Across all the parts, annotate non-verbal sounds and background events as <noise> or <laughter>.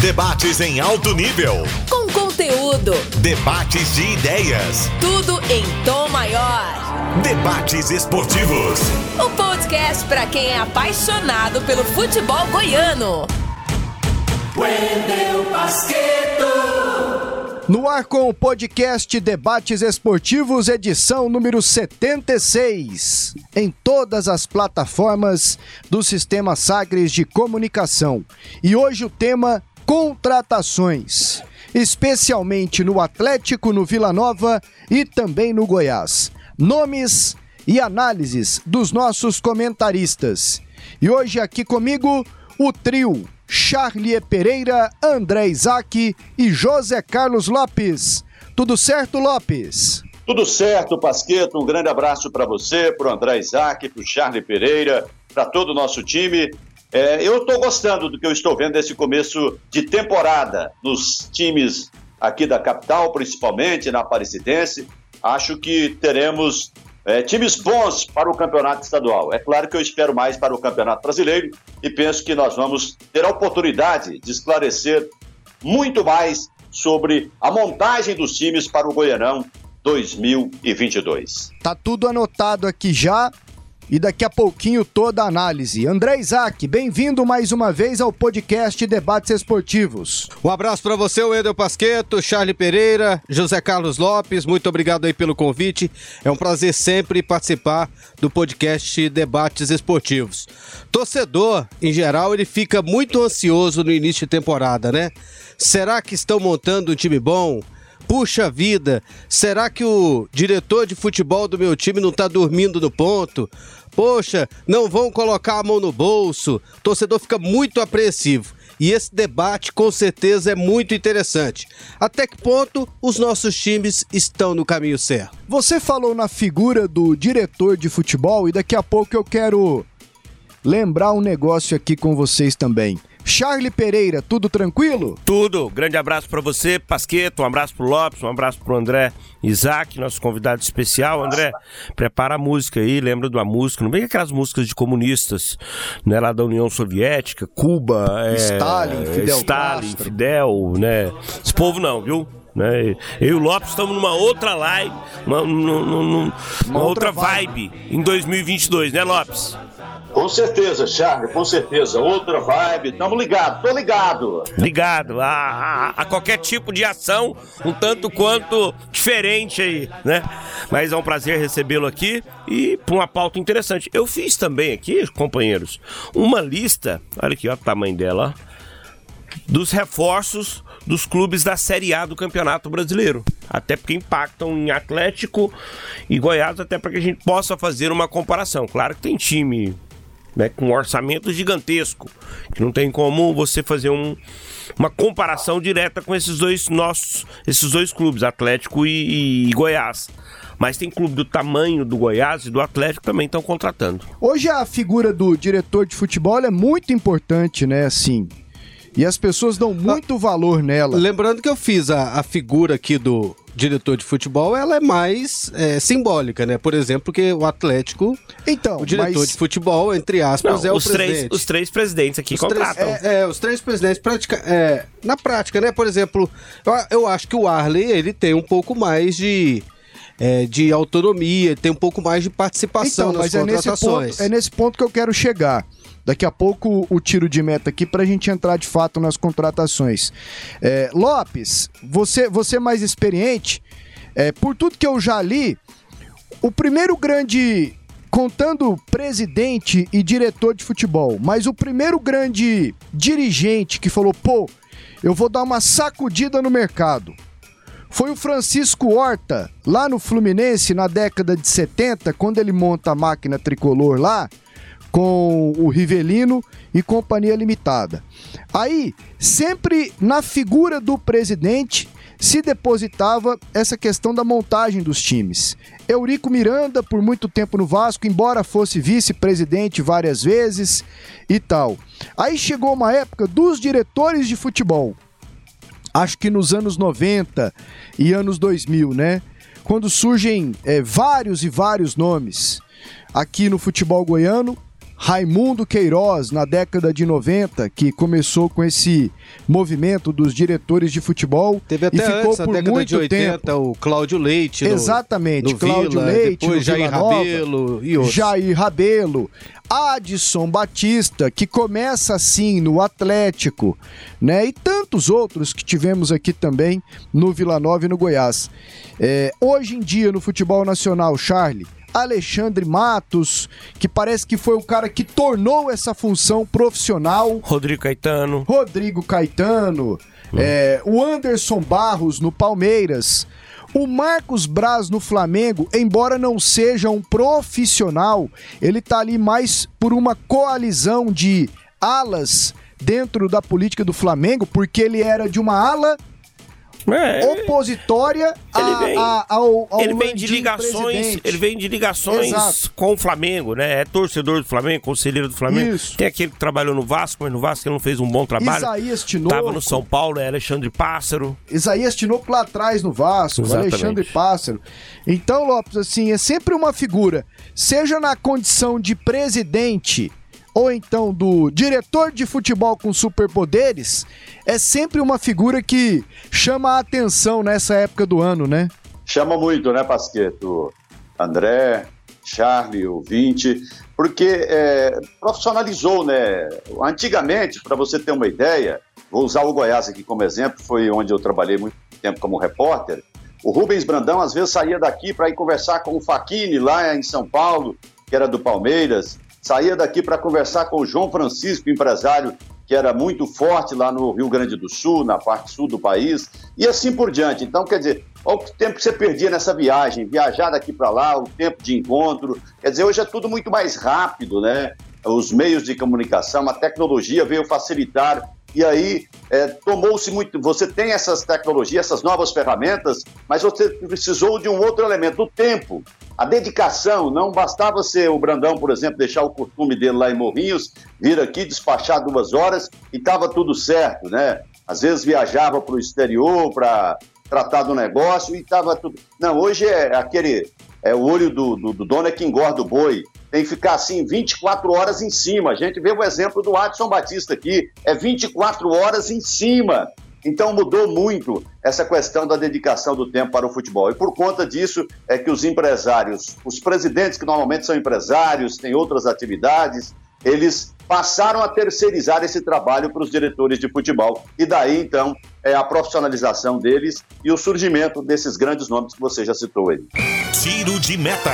Debates em alto nível. Com conteúdo. Debates de ideias. Tudo em tom maior. Debates esportivos. O podcast para quem é apaixonado pelo futebol goiano. Wendel Basqueto. No ar com o podcast Debates Esportivos, edição número 76, em todas as plataformas do Sistema Sagres de Comunicação. E hoje o tema contratações, especialmente no Atlético, no Vila Nova e também no Goiás. Nomes e análises dos nossos comentaristas. E hoje aqui comigo o trio Charlie Pereira, André Isaac e José Carlos Lopes. Tudo certo, Lopes? Tudo certo, Pasqueto. Um grande abraço para você, para o André Isaac, para o Charlie Pereira, para todo o nosso time. É, eu estou gostando do que eu estou vendo desse começo de temporada nos times aqui da capital, principalmente na Aparecidense. Acho que teremos é, times bons para o campeonato estadual. É claro que eu espero mais para o campeonato brasileiro e penso que nós vamos ter a oportunidade de esclarecer muito mais sobre a montagem dos times para o Goianão 2022. Tá tudo anotado aqui já e daqui a pouquinho toda a análise. André Isaac, bem-vindo mais uma vez ao podcast Debates Esportivos. Um abraço para você, Wendel Pasqueto, Charlie Pereira, José Carlos Lopes, muito obrigado aí pelo convite. É um prazer sempre participar do podcast Debates Esportivos. Torcedor, em geral, ele fica muito ansioso no início de temporada, né? Será que estão montando um time bom? Puxa vida, será que o diretor de futebol do meu time não tá dormindo no ponto? Poxa, não vão colocar a mão no bolso. O torcedor fica muito apreensivo. E esse debate com certeza é muito interessante. Até que ponto os nossos times estão no caminho certo? Você falou na figura do diretor de futebol e daqui a pouco eu quero lembrar um negócio aqui com vocês também. Charlie Pereira, tudo tranquilo? Tudo. Grande abraço para você, Pasqueto. Um abraço pro Lopes, um abraço pro André Isaac, nosso convidado especial. André, prepara a música aí, lembra de uma música, não vem aquelas músicas de comunistas, né, lá da União Soviética, Cuba, é, Stalin, Fidel Stalin, Castro. Fidel, né? Esse povo não, viu? Né? Eu e o Lopes estamos numa outra live, uma, numa, numa- uma outra vibe em 2022, né, Lopes? Com certeza, Charlie, com certeza. Outra vibe. Tamo ligado, tô ligado. ligado a, a- a qualquer tipo de ação, um tanto quanto diferente aí, né? Mas é um prazer recebê-lo aqui e para uma pauta interessante. Eu fiz também aqui, companheiros, uma lista, olha aqui, ó, o tamanho dela, ó, dos reforços dos clubes da Série A do Campeonato Brasileiro. Até porque impactam em Atlético e Goiás, até para que a gente possa fazer uma comparação. Claro que tem time né, com um orçamento gigantesco, que não tem como você fazer um- uma comparação direta com esses dois nossos, esses dois clubes, Atlético e, e Goiás. Mas tem clube do tamanho do Goiás e do Atlético também estão contratando. Hoje a figura do diretor de futebol é muito importante, né? Assim. E as pessoas dão muito valor nela. Lembrando que eu fiz a, a figura aqui do diretor de futebol, ela é mais é, simbólica, né? Por exemplo, que o Atlético, Então, o diretor mas de futebol, entre aspas, Não, é o os, três, presidente. os três presidentes aqui Os três, contratam. é, é, os três presidentes, pratica, é, na prática, né? Por exemplo, eu, eu acho que o Arley, ele tem um pouco mais de, é, de autonomia, tem um pouco mais de participação então, nas mas é nesse, contratações. ponto, é nesse ponto que eu quero chegar. Daqui a pouco o tiro de meta aqui para a gente entrar de fato nas contratações. É, Lopes, você, você mais experiente, é, por tudo que eu já li, o primeiro grande, contando presidente e diretor de futebol, mas o primeiro grande dirigente que falou, pô, eu vou dar uma sacudida no mercado. Foi o Francisco Horta, lá no Fluminense, na década de 70, quando ele monta a máquina tricolor lá, com o Rivelino e Companhia Limitada. Aí, sempre na figura do presidente, se depositava essa questão da montagem dos times. Eurico Miranda, por muito tempo no Vasco, embora fosse vice-presidente várias vezes e tal. Aí chegou uma época dos diretores de futebol. Acho que nos anos 90 e anos 2000, né? Quando surgem é, vários e vários nomes aqui no futebol goiano, Raimundo Queiroz, na década de 90, que começou com esse movimento dos diretores de futebol. Teve até e ficou antes, por década muito de 80, tempo. o Cláudio Leite. no- Exatamente, no Cláudio Vila, Leite, depois Jair Nova, Rabelo e outros. Jair Rabelo, Adson Batista, que começa assim no Atlético, né? E tantos outros que tivemos aqui também no Vila Nova e no Goiás. É, hoje em dia no futebol nacional, Charlie, Alexandre Matos, que parece que foi o cara que tornou essa função profissional. Rodrigo Caetano. Rodrigo Caetano, é, o Anderson Barros no Palmeiras, o Marcos Braz no Flamengo, embora não seja um profissional, ele tá ali mais por uma coalizão de alas dentro da política do Flamengo, porque ele era de uma ala É, opositória a- ele vem- a- ao, ao ele vem de ligações, presidente. ele vem de ligações Exato. com o Flamengo, né? É torcedor do Flamengo, conselheiro do Flamengo. Isso. Tem aquele que trabalhou no Vasco, mas no Vasco ele não fez um bom trabalho. Isaías Tinoco. Tava no São Paulo, é Alexandre Pássaro. Isaías Tinoco lá atrás no Vasco, Exatamente. Alexandre Pássaro. Então, Lopes, assim, é sempre uma figura, seja na condição de presidente ou então do diretor de futebol com superpoderes, é sempre uma figura que chama a atenção nessa época do ano, né? Chama muito, né, Pasqueto? André, Charlie, ouvinte, porque é, profissionalizou, né? Antigamente, para você ter uma ideia, vou usar o Goiás aqui como exemplo, foi onde eu trabalhei muito tempo como repórter. O Rubens Brandão às vezes saía daqui para ir conversar com o Faquini lá em São Paulo, que era do Palmeiras, saía daqui para conversar com o João Francisco, empresário que era muito forte lá no Rio Grande do Sul, na parte sul do país, e assim por diante. Então, quer dizer, olha o tempo que você perdia nessa viagem, viajar daqui para lá, o tempo de encontro. Quer dizer, hoje é tudo muito mais rápido, né? Os meios de comunicação, a tecnologia veio facilitar. E aí, é, tomou-se muito. Você tem essas tecnologias, essas novas ferramentas, mas você precisou de um outro elemento, o tempo. A dedicação, não bastava ser o Brandão, por exemplo, deixar o costume dele lá em Morrinhos, vir aqui, despachar duas horas e estava tudo certo, né? Às vezes viajava para o exterior para tratar do negócio e estava tudo. Não, hoje é aquele. É o olho do, do, do dono é que engorda o boi. Tem que ficar assim 24 horas em cima. A gente vê o exemplo do Adson Batista aqui. É 24 horas em cima. Então mudou muito essa questão da dedicação do tempo para o futebol. E por conta disso é que os empresários, os presidentes que normalmente são empresários, têm outras atividades, eles passaram a terceirizar esse trabalho para os diretores de futebol. E daí, então, é a profissionalização deles e o surgimento desses grandes nomes que você já citou aí. Tiro de meta.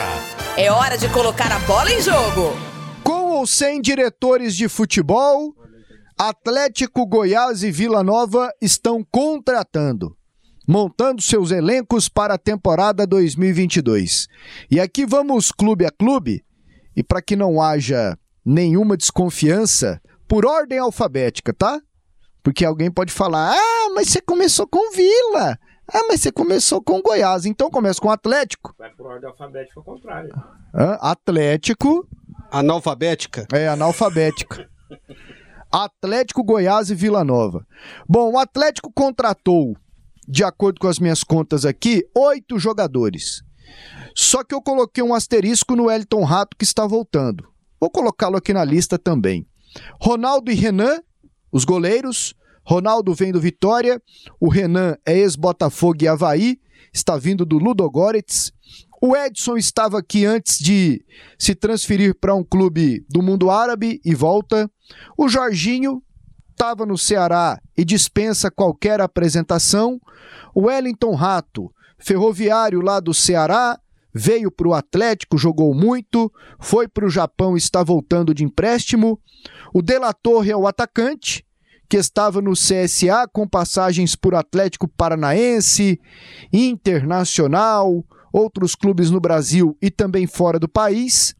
É hora de colocar a bola em jogo. Com ou sem diretores de futebol, Atlético, Goiás e Vila Nova estão contratando, montando seus elencos para a temporada 2022. E aqui vamos clube a clube, e para que não haja nenhuma desconfiança, por ordem alfabética, tá? Porque alguém pode falar: ah, mas você começou com Vila. Ah, mas você começou com Goiás. Então começa com Atlético. Vai por ordem alfabética ao contrário. Hã? Atlético. Analfabética? É, analfabética. <laughs> Atlético, Goiás e Vila Nova. Bom, o Atlético contratou, de acordo com as minhas contas aqui, oito jogadores. Só que eu coloquei um asterisco no Elton Rato que está voltando. Vou colocá-lo aqui na lista também. Ronaldo e Renan, os goleiros. Ronaldo vem do Vitória. O Renan é ex-Botafogo e Havaí. Está vindo do Ludogorets. O Edson estava aqui antes de se transferir para um clube do mundo árabe e volta. O Jorginho estava no Ceará e dispensa qualquer apresentação. O Wellington Rato, ferroviário lá do Ceará, veio para o Atlético, jogou muito, foi para o Japão e está voltando de empréstimo. O De La Torre é o atacante, que estava no CSA com passagens por Atlético Paranaense, Internacional, outros clubes no Brasil e também fora do país.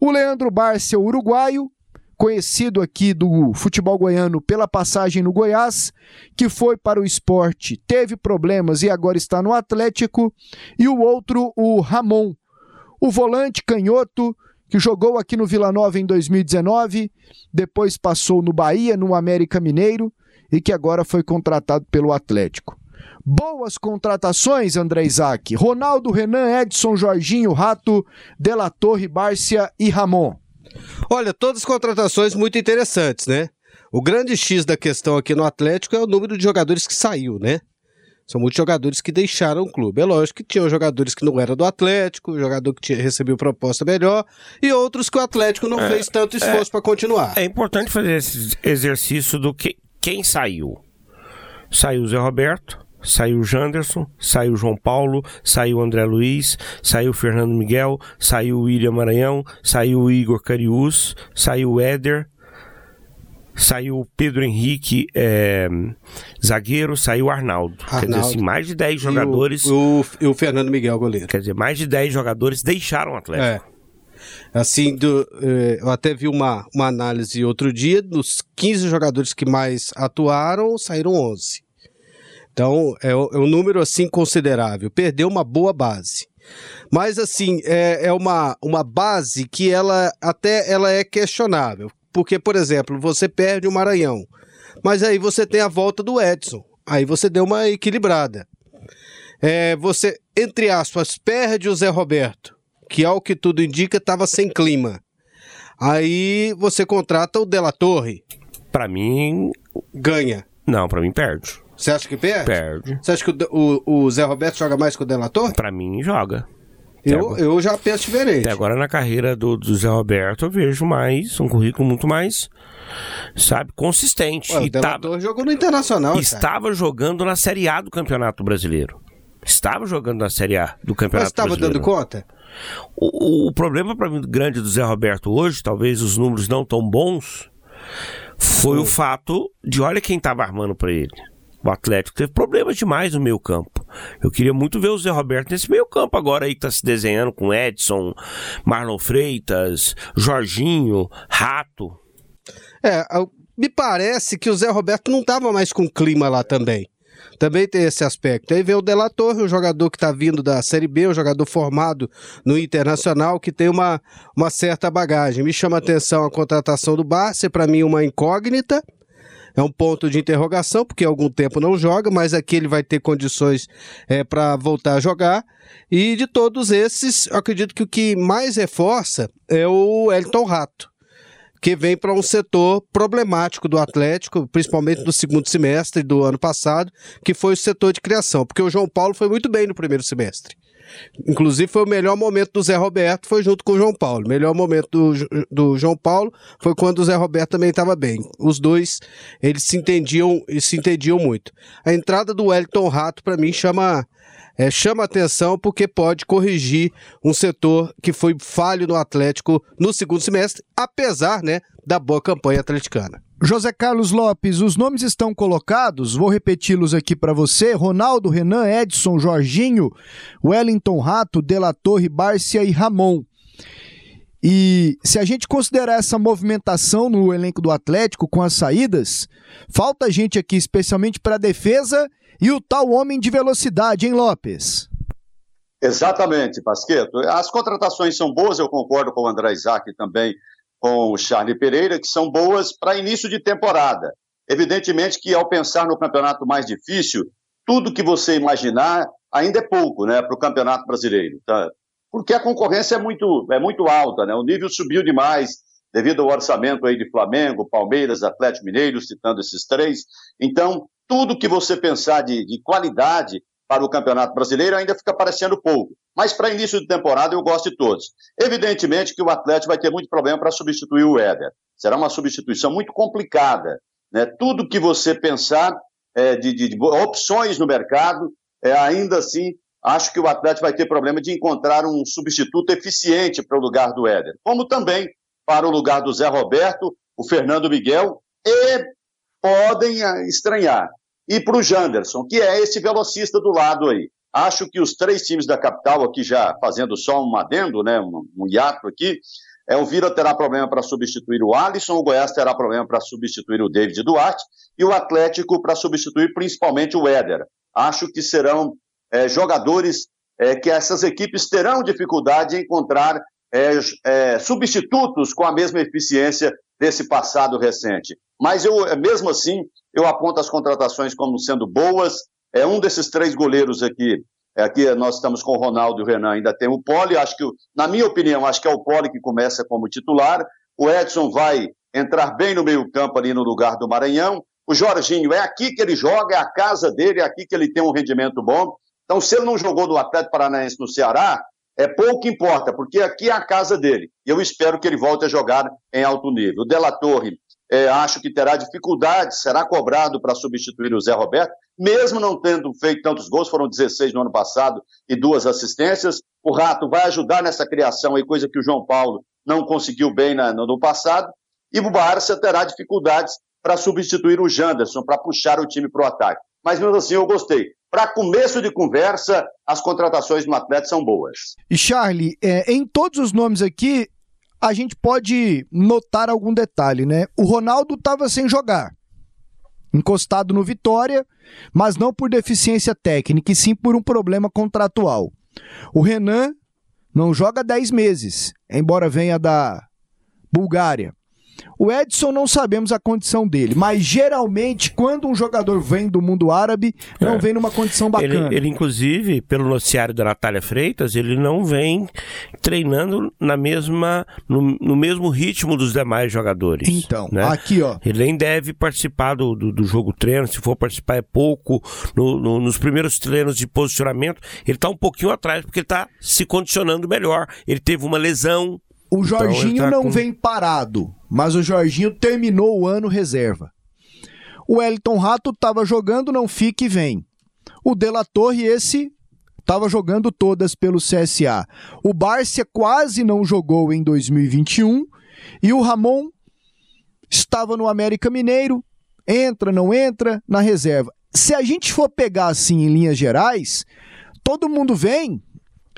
O Leandro Barcia, o uruguaio, conhecido aqui do futebol goiano pela passagem no Goiás, que foi para o esporte, teve problemas e agora está no Atlético. E o outro, o Ramon, o volante canhoto, que jogou aqui no Vila Nova em 2019, depois passou no Bahia, no América Mineiro e que agora foi contratado pelo Atlético. Boas contratações, André Isaac. Ronaldo, Renan, Edson, Jorginho, Rato, Dela Torre, Bárcia e Ramon. Olha, todas as contratações muito interessantes, né? O grande X da questão aqui no Atlético é o número de jogadores que saiu, né? São muitos jogadores que deixaram o clube. É lógico que tinham jogadores que não eram do Atlético, jogador que tinha, recebeu proposta melhor, e outros que o Atlético não é, fez tanto esforço é, para continuar. É importante fazer esse exercício do que quem saiu. Saiu o Zé Roberto, saiu o Janderson, saiu o João Paulo, saiu o André Luiz, saiu o Fernando Miguel, saiu o William Maranhão, saiu o Igor Carius, saiu o Éder, saiu o Pedro Henrique, é, zagueiro, saiu o Arnaldo. Arnaldo. Quer dizer, assim, mais de 10 jogadores. E o, o, o, Fernando Miguel, goleiro. Quer dizer, mais de 10 jogadores deixaram o Atlético. É. Assim, do, é, eu até vi uma, uma análise outro dia, dos 15 jogadores que mais atuaram, saíram 11. Então, é, é um número assim considerável. Perdeu uma boa base. Mas assim, é, é uma, uma base que ela até ela é questionável. Porque, por exemplo, você perde o Maranhão, mas aí você tem a volta do Edson. Aí você deu uma equilibrada. É, você, entre aspas, perde o Zé Roberto, que ao que tudo indica estava sem clima. Aí você contrata o Della Torre. Para mim. Ganha. Não, para mim perde. Você acha que perde? Perde. Você acha que o, o, o Zé Roberto joga mais que o Della Torre? Para mim, joga. Eu, eu já penso diferente. Até agora na carreira do, do Zé Roberto eu vejo mais, um currículo muito mais, sabe, consistente. Ué, o tava, jogou no Internacional. Estava cara. jogando na Série A do Campeonato Brasileiro. Estava jogando na Série A do Campeonato Mas estava dando conta? O, o, o problema para mim grande do Zé Roberto hoje, talvez os números não tão bons, foi o fato de olha quem estava armando para ele. O Atlético teve problemas demais no meio campo. Eu queria muito ver o Zé Roberto nesse meio campo agora aí que tá se desenhando com Edson, Marlon Freitas, Jorginho, Rato. É, me parece que o Zé Roberto não tava mais com clima lá também. Também tem esse aspecto. Aí vem o Delator, o jogador que está vindo da Série B, um jogador formado no Internacional, que tem uma, uma certa bagagem. Me chama a atenção a contratação do Barça, para mim uma incógnita, é um ponto de interrogação, porque há algum tempo não joga, mas aqui ele vai ter condições é, para voltar a jogar. E de todos esses, acredito que o que mais reforça é o Elton Rato que vem para um setor problemático do Atlético, principalmente no segundo semestre do ano passado, que foi o setor de criação, porque o João Paulo foi muito bem no primeiro semestre. Inclusive, foi o melhor momento do Zé Roberto, foi junto com o João Paulo. Melhor momento do, do João Paulo foi quando o Zé Roberto também estava bem. Os dois, eles se entendiam e se entendiam muito. A entrada do Wellington Rato, para mim, chama é, chama atenção porque pode corrigir um setor que foi falho no Atlético no segundo semestre, apesar né, da boa campanha atleticana. José Carlos Lopes, os nomes estão colocados, vou repeti-los aqui para você: Ronaldo, Renan, Edson, Jorginho, Wellington Rato, Dela Torre, Bárcia e Ramon. E se a gente considerar essa movimentação no elenco do Atlético com as saídas, falta gente aqui, especialmente para a defesa e o tal homem de velocidade, hein, Lopes? Exatamente, Pasqueto. As contratações são boas, eu concordo com o André Isaac também com o Charlie Pereira, que são boas para início de temporada. Evidentemente que ao pensar no campeonato mais difícil, tudo que você imaginar ainda é pouco né, para o campeonato brasileiro. Tá? Porque a concorrência é muito, é muito alta, né? o nível subiu demais devido ao orçamento aí de Flamengo, Palmeiras, Atlético Mineiro, citando esses três. Então, tudo que você pensar de, de qualidade para o Campeonato Brasileiro ainda fica parecendo pouco. Mas para início de temporada eu gosto de todos. Evidentemente que o Atlético vai ter muito problema para substituir o Éder. Será uma substituição muito complicada. Né? Tudo que você pensar é, de, de, de, opções no mercado, é, ainda assim, acho que o Atlético vai ter problema de encontrar um substituto eficiente para o lugar do Éder. Como também para o lugar do Zé Roberto, o Fernando Miguel, e podem ah, estranhar e para o Janderson, que é esse velocista do lado aí. Acho que os três times da capital, aqui já fazendo só um adendo, né, um, um hiato aqui, é, o Vila terá problema para substituir o Alisson, o Goiás terá problema para substituir o David Duarte e o Atlético para substituir principalmente o Éder. Acho que serão é, jogadores é, que essas equipes terão dificuldade em encontrar é, é substitutos com a mesma eficiência desse passado recente. Mas eu, mesmo assim, eu aponto as contratações como sendo boas. É um desses três goleiros aqui Aqui nós estamos com o Ronaldo e o Renan, ainda tem o Poli. Acho que, na minha opinião, acho que é o Poli que começa como titular. O Edson vai entrar bem no meio-campo ali no lugar do Maranhão. O Jorginho, é aqui que ele joga, é a casa dele, é aqui que ele tem um rendimento bom. Então, se ele não jogou do Atlético Paranaense no Ceará, é pouco importa, porque aqui é a casa dele. Eu espero que ele volte a jogar em alto nível. O Della Torre, é, acho que terá dificuldade, será cobrado para substituir o Zé Roberto, mesmo não tendo feito tantos gols, foram 16 no ano passado e duas assistências. O Rato vai ajudar nessa criação aí, coisa que o João Paulo não conseguiu bem na, no, no passado. E o Barça terá dificuldades para substituir o Janderson, para puxar o time para o ataque. Mas mesmo assim eu gostei. Para começo de conversa, as contratações no Atlético são boas. E Charlie, é, em todos os nomes aqui, a gente pode notar algum detalhe, né? O Ronaldo estava sem jogar, encostado no Vitória, mas não por deficiência técnica, e sim por um problema contratual. O Renan não joga 10 meses, embora venha da Bulgária. O Edson não sabemos a condição dele, mas geralmente quando um jogador vem do mundo árabe, não é. vem numa condição bacana. Ele, ele, inclusive, pelo noticiário da Natália Freitas, ele não vem treinando na mesma, no, no mesmo ritmo dos demais jogadores. Então, né? aqui ó. Ele nem deve participar do, do, do jogo treino, se for participar é pouco. No, no, nos primeiros treinos de posicionamento, ele está um pouquinho atrás, porque ele está se condicionando melhor. Ele teve uma lesão, o então, Jorginho então, tá não com... vem parado, mas o Jorginho terminou o ano reserva. O Wellington Rato estava jogando, não fica e vem. O Dela Torre, esse, estava jogando todas pelo CSA. O Bárcia quase não jogou em 2021 e o Ramon estava no América Mineiro, entra, não entra, na reserva. Se a gente for pegar assim em linhas gerais, todo mundo vem.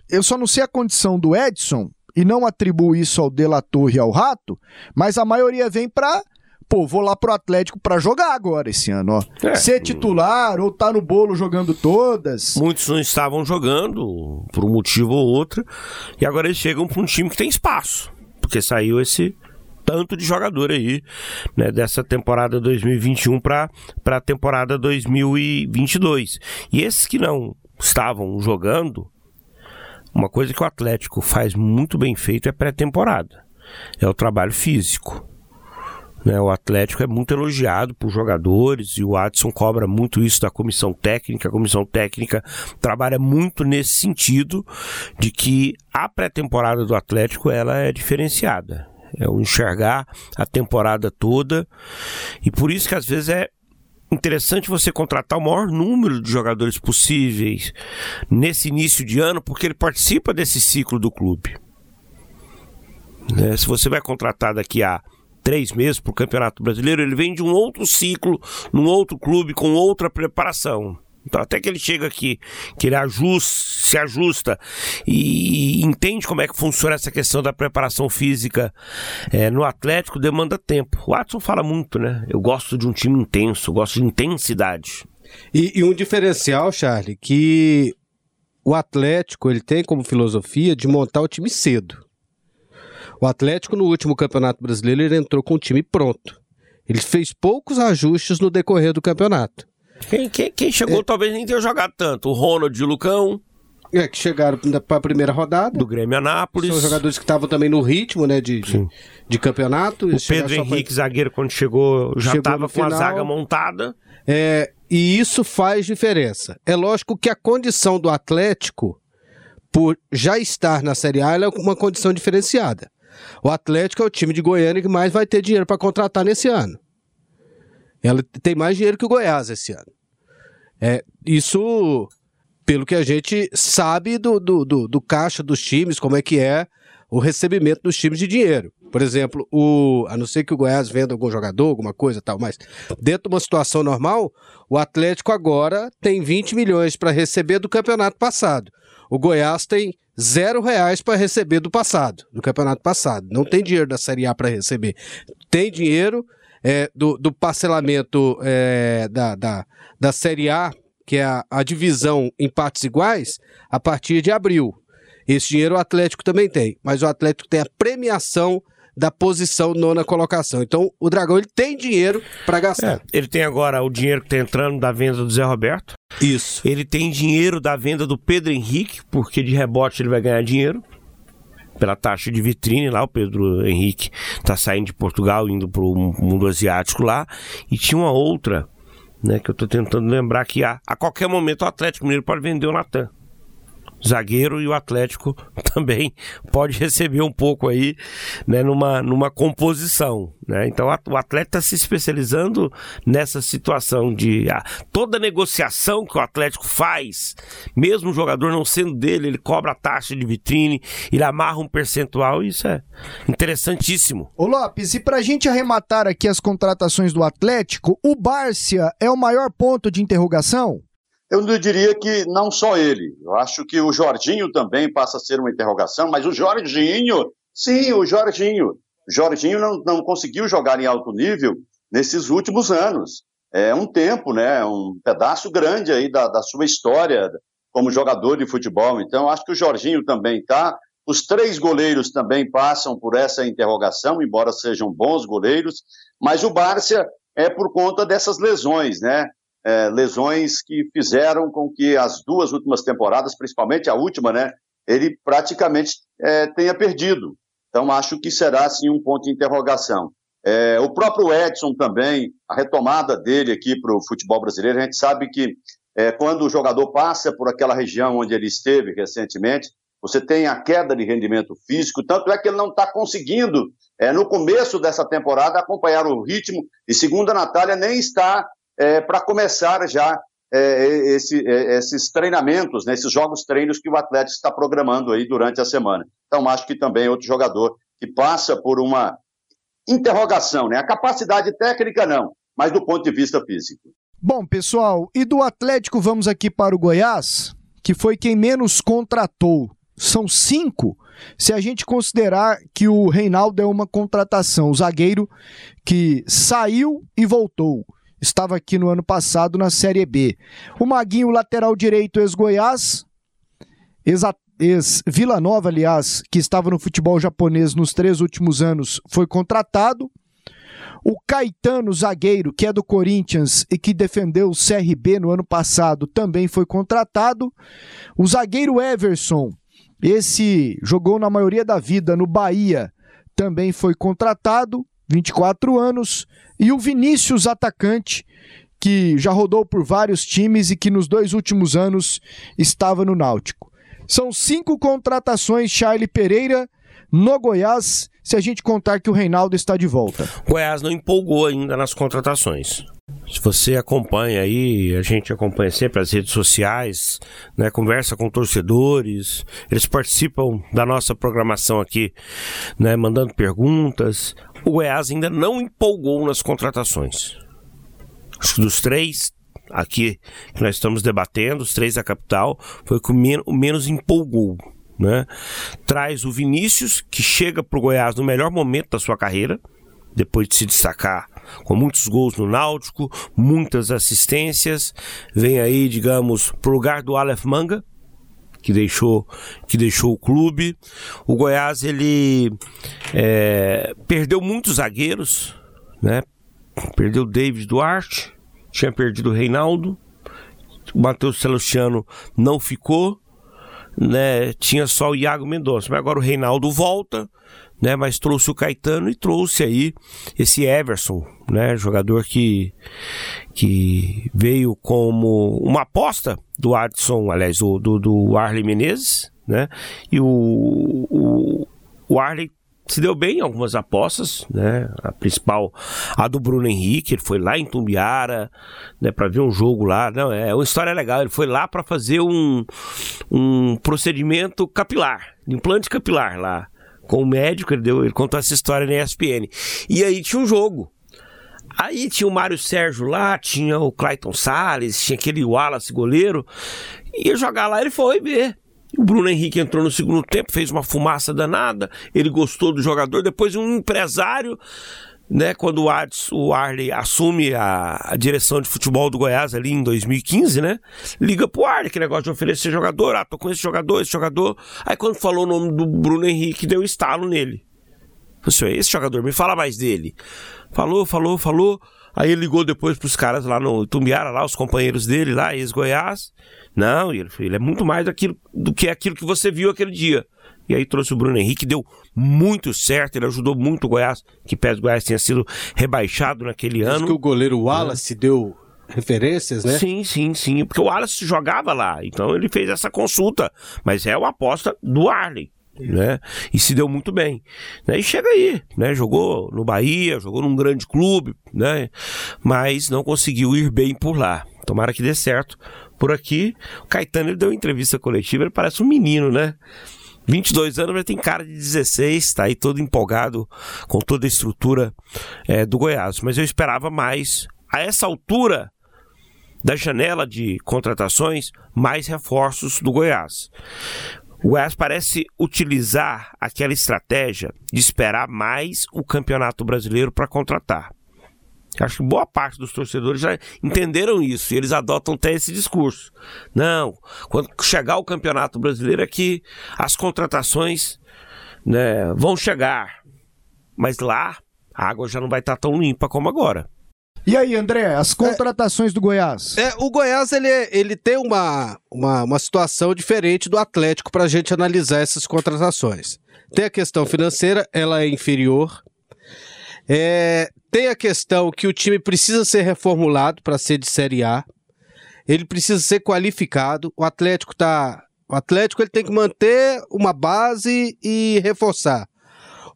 Eu só não sei a condição do Edson, e não atribuo isso ao Delator e ao Rato, mas a maioria vem para pô, vou lá pro Atlético para jogar agora esse ano, ó. É. Ser titular ou tá no bolo jogando todas. Muitos não estavam jogando por um motivo ou outro, e agora eles chegam para um time que tem espaço, porque saiu esse tanto de jogador aí, né, dessa temporada 2021 para a temporada 2022. E esses que não estavam jogando, uma coisa que o Atlético faz muito bem feito é pré-temporada. É o trabalho físico. Né? O Atlético é muito elogiado por jogadores e o Adson cobra muito isso da comissão técnica. A comissão técnica trabalha muito nesse sentido de que a pré-temporada do Atlético ela é diferenciada. É o enxergar a temporada toda e por isso que às vezes é interessante você contratar o maior número de jogadores possíveis nesse início de ano, porque ele participa desse ciclo do clube. Né? Se você vai contratar daqui a três meses para o Campeonato Brasileiro, ele vem de um outro ciclo, num outro clube, com outra preparação. Então, até que ele chega aqui, que ele ajusta, se ajusta e entende como é que funciona essa questão da preparação física é, no Atlético, demanda tempo. O Watson fala muito, né? Eu gosto de um time intenso, gosto de intensidade. E, e um diferencial, Charlie, que o Atlético ele tem como filosofia de montar o time cedo. O Atlético, no último Campeonato Brasileiro, ele entrou com o time pronto. Ele fez poucos ajustes no decorrer do campeonato. Quem, quem, quem chegou é. talvez nem tenha jogado tanto. O Ronald e o Lucão. É, que chegaram para a primeira rodada. Do Grêmio Anápolis. São jogadores que estavam também no ritmo, né, de, de, de, campeonato. O Pedro Henrique, pra... zagueiro, quando chegou, já estava com a zaga montada. É, e isso faz diferença. É lógico que a condição do Atlético, por já estar na Série A, é uma condição diferenciada. O Atlético é o time de Goiânia que mais vai ter dinheiro para contratar nesse ano. Ela tem mais dinheiro que o Goiás esse ano. É, isso, pelo que a gente sabe do, do, do, do caixa dos times, como é que é o recebimento dos times de dinheiro. Por exemplo, o, a não ser que o Goiás venda algum jogador, alguma coisa tal, mas dentro de uma situação normal, o Atlético agora tem 20 milhões para receber do campeonato passado. O Goiás tem zero reais para receber do passado, do campeonato passado. Não tem dinheiro da Série A para receber. Tem dinheiro é, do, do, parcelamento é, da, da, da Série A, que é a, a, divisão em partes iguais, a partir de abril. Esse dinheiro o Atlético também tem, mas o Atlético tem a premiação da posição nona colocação. Então, o Dragão ele tem dinheiro para gastar. É, ele tem agora o dinheiro que está entrando da venda do Zé Roberto. Isso. Ele tem dinheiro da venda do Pedro Henrique, porque de rebote ele vai ganhar dinheiro pela taxa de vitrine lá, o Pedro Henrique está saindo de Portugal, indo para o mundo asiático lá, e tinha uma outra, né, que eu estou tentando lembrar que a, a qualquer momento o Atlético Mineiro pode vender o Natan zagueiro e o Atlético <laughs> também pode receber um pouco aí, né, numa, numa composição, né? Então o atleta está se especializando nessa situação de ah, toda negociação que o Atlético faz, mesmo o jogador não sendo dele, ele cobra a taxa de vitrine, ele amarra um percentual, isso é interessantíssimo. Ô Lopes, e pra gente arrematar aqui as contratações do Atlético, o Bárcia é o maior ponto de interrogação? Eu não diria que não só ele. Eu acho que o Jorginho também passa a ser uma interrogação, mas o Jorginho, sim, o Jorginho. O Jorginho não, não conseguiu jogar em alto nível nesses últimos anos. É um tempo, né? Um pedaço grande aí da, da sua história como jogador de futebol. Então, acho que o Jorginho também está. Os três goleiros também passam por essa interrogação, embora sejam bons goleiros, mas o Bárcia é por conta dessas lesões, né? É, lesões que fizeram com que as duas últimas temporadas, principalmente a última, né, ele praticamente é, tenha perdido. Então, acho que será, sim, um ponto de interrogação. É, o próprio Edson também, a retomada dele aqui para o futebol brasileiro, a gente sabe que é, quando o jogador passa por aquela região onde ele esteve recentemente, você tem a queda de rendimento físico, tanto é que ele não está conseguindo, é, no começo dessa temporada, acompanhar o ritmo, e segundo a Natália, nem está é, para começar já é, esse, é, esses treinamentos, né, esses jogos treinos que o Atlético está programando aí durante a semana. Então, acho que também é outro jogador que passa por uma interrogação, né? A capacidade técnica não, mas do ponto de vista físico. Bom, pessoal, e do Atlético vamos aqui para o Goiás, que foi quem menos contratou. São cinco, se a gente considerar que o Reinaldo é uma contratação, o zagueiro que saiu e voltou estava aqui no ano passado na Série B. O Maguinho, lateral direito, ex-Goiás, ex-Vila Nova, aliás, que estava no futebol japonês nos três últimos anos, foi contratado. O Caetano, zagueiro, que é do Corinthians e que defendeu o CRB no ano passado, também foi contratado. O zagueiro Everson, esse jogou na maioria da vida no Bahia, também foi contratado. 24 anos, e o Vinícius, atacante, que já rodou por vários times e que nos dois últimos anos estava no Náutico. São cinco contratações, Charlie Pereira, no Goiás, se a gente contar que o Reinaldo está de volta. Goiás não empolgou ainda nas contratações. Se você acompanha aí, a gente acompanha sempre as redes sociais, né, conversa com torcedores, eles participam da nossa programação aqui, né, mandando perguntas o Goiás ainda não empolgou nas contratações. Acho que dos três aqui que nós estamos debatendo, os três da capital, foi o que o menos empolgou. Né? Traz o Vinícius, que chega para o Goiás no melhor momento da sua carreira, depois de se destacar com muitos gols no Náutico, muitas assistências, vem aí, digamos, para o lugar do Aleph Manga, que deixou, que deixou o clube. O Goiás ele é, perdeu muitos zagueiros, né? Perdeu David Duarte, tinha perdido o Reinaldo, o Matheus Celestiano não ficou, né? Tinha só o Iago Mendonça, mas agora o Reinaldo volta, né? Mas trouxe o Caetano e trouxe aí esse Everson, né? Jogador que que veio como uma aposta do Adson, aliás, do, do, do Arley Menezes, né? E o, o, o Arley se deu bem em algumas apostas, né? A principal, a do Bruno Henrique, ele foi lá em Tumbiara, né, para ver um jogo lá. Não, é uma história legal. Ele foi lá para fazer um, um procedimento capilar, implante capilar lá com o médico, ele deu, ele contou essa história na ESPN. E aí tinha um jogo. Aí tinha o Mário Sérgio lá, tinha o Clayton Salles, tinha aquele Wallace goleiro. Ia jogar lá, ele foi ver. O Bruno Henrique entrou no segundo tempo, fez uma fumaça danada. Ele gostou do jogador. Depois, um empresário, né, quando o, Adson, o Arley assume a, a, direção de futebol do Goiás ali em 2015, né? Liga pro Arley, que negócio de oferecer jogador. Ah, tô com esse jogador, esse jogador. Aí, quando falou o nome do Bruno Henrique, deu estalo nele. Falei assim, esse jogador, me fala mais dele. Falou, falou, falou. Aí ele ligou depois pros caras lá no Tumbiara, lá, os companheiros dele lá, ex-Goiás. Não, ele, ele é muito mais daquilo, do que aquilo que você viu aquele dia. E aí trouxe o Bruno Henrique, deu muito certo, ele ajudou muito o Goiás, que pés do Goiás tinha sido rebaixado naquele Diz ano. que o goleiro Wallace deu referências, né? Sim, sim, sim, porque o Wallace jogava lá, então ele fez essa consulta, mas é uma aposta do Arley. Né? E se deu muito bem. Né? E chega aí, né? Jogou no Bahia, jogou num grande clube, né? Mas não conseguiu ir bem por lá. Tomara que dê certo. Por aqui, o Caetano ele deu entrevista coletiva, ele parece um menino, né? 22 anos, mas tem cara de 16, tá aí todo empolgado com toda a estrutura é, do Goiás. Mas eu esperava mais. A essa altura da janela de contratações, mais reforços do Goiás. O Goiás parece utilizar aquela estratégia de esperar mais o Campeonato Brasileiro para contratar. Acho que boa parte dos torcedores já entenderam isso e eles adotam até esse discurso. Não, quando chegar o Campeonato Brasileiro é que as contratações né, vão chegar. Mas lá a água já não vai estar tão limpa como agora. E aí, André, as contratações do Goiás? É, o Goiás ele, ele tem uma, uma, uma situação diferente do Atlético para a gente analisar essas contratações. Tem a questão financeira, ela é inferior. É, tem a questão que o time precisa ser reformulado para ser de Série A. Ele precisa ser qualificado. O Atlético tá, o Atlético ele tem que manter uma base e reforçar.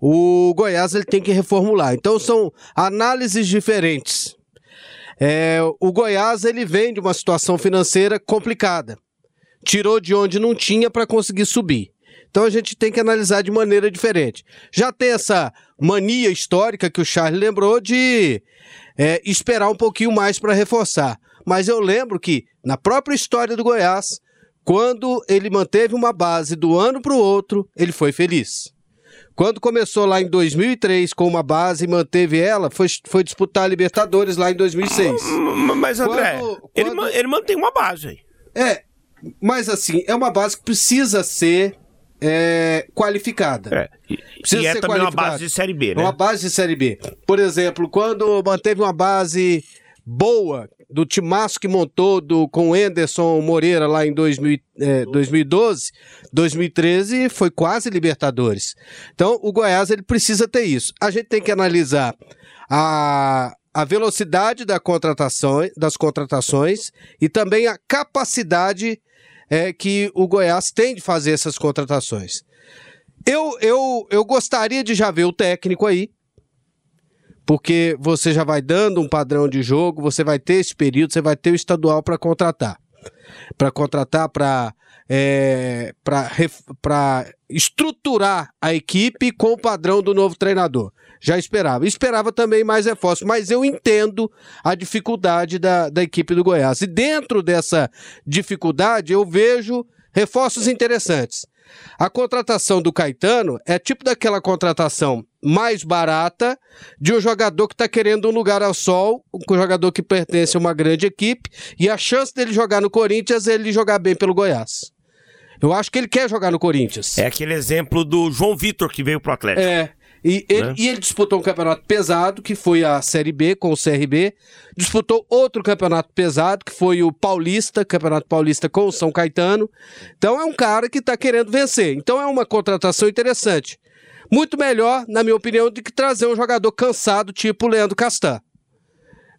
O Goiás ele tem que reformular. Então são análises diferentes. É, o Goiás ele vem de uma situação financeira complicada. Tirou de onde não tinha para conseguir subir. Então a gente tem que analisar de maneira diferente. Já tem essa mania histórica que o Charles lembrou de é, esperar um pouquinho mais para reforçar. Mas eu lembro que na própria história do Goiás, quando ele manteve uma base do ano para o outro, ele foi feliz. Quando começou lá em 2003 com uma base e manteve ela, foi, foi disputar a Libertadores lá em 2006. Mas, André, Quando- ele, quando- ma- ele mantém uma base aí. É, mas assim, é uma base que precisa ser é, qualificada. É. E, Precisa e é também uma base de Série B, né? uma base de Série B. Por exemplo, quando manteve uma base boa do timaço que montou do, com o Anderson Moreira lá em 2000, é, 2012, 2013 foi quase Libertadores. Então o Goiás ele precisa ter isso. A gente tem que analisar a, a velocidade da contratação, das contratações e também a capacidade é, que o Goiás tem de fazer essas contratações. Eu, eu, eu gostaria de já ver o técnico aí, porque você já vai dando um padrão de jogo, você vai ter esse período, você vai ter o estadual para contratar. Para contratar, para é, para estruturar a equipe com o padrão do novo treinador. Já esperava. Esperava também mais reforços, mas eu entendo a dificuldade da, da equipe do Goiás. E dentro dessa dificuldade, eu vejo reforços interessantes. A contratação do Caetano é tipo daquela contratação mais barata de um jogador que está querendo um lugar ao sol, um jogador que pertence a uma grande equipe, e a chance dele jogar no Corinthians é ele jogar bem pelo Goiás. Eu acho que ele quer jogar no Corinthians. É aquele exemplo do João Vitor que veio pro Atlético. É. E ele, Né? e ele disputou um campeonato pesado, que foi a Série B com o CRB. Disputou outro campeonato pesado, que foi o Paulista, Campeonato Paulista com o São Caetano. Então é um cara que está querendo vencer. Então é uma contratação interessante. Muito melhor, na minha opinião, do que trazer um jogador cansado, tipo o Leandro Castan.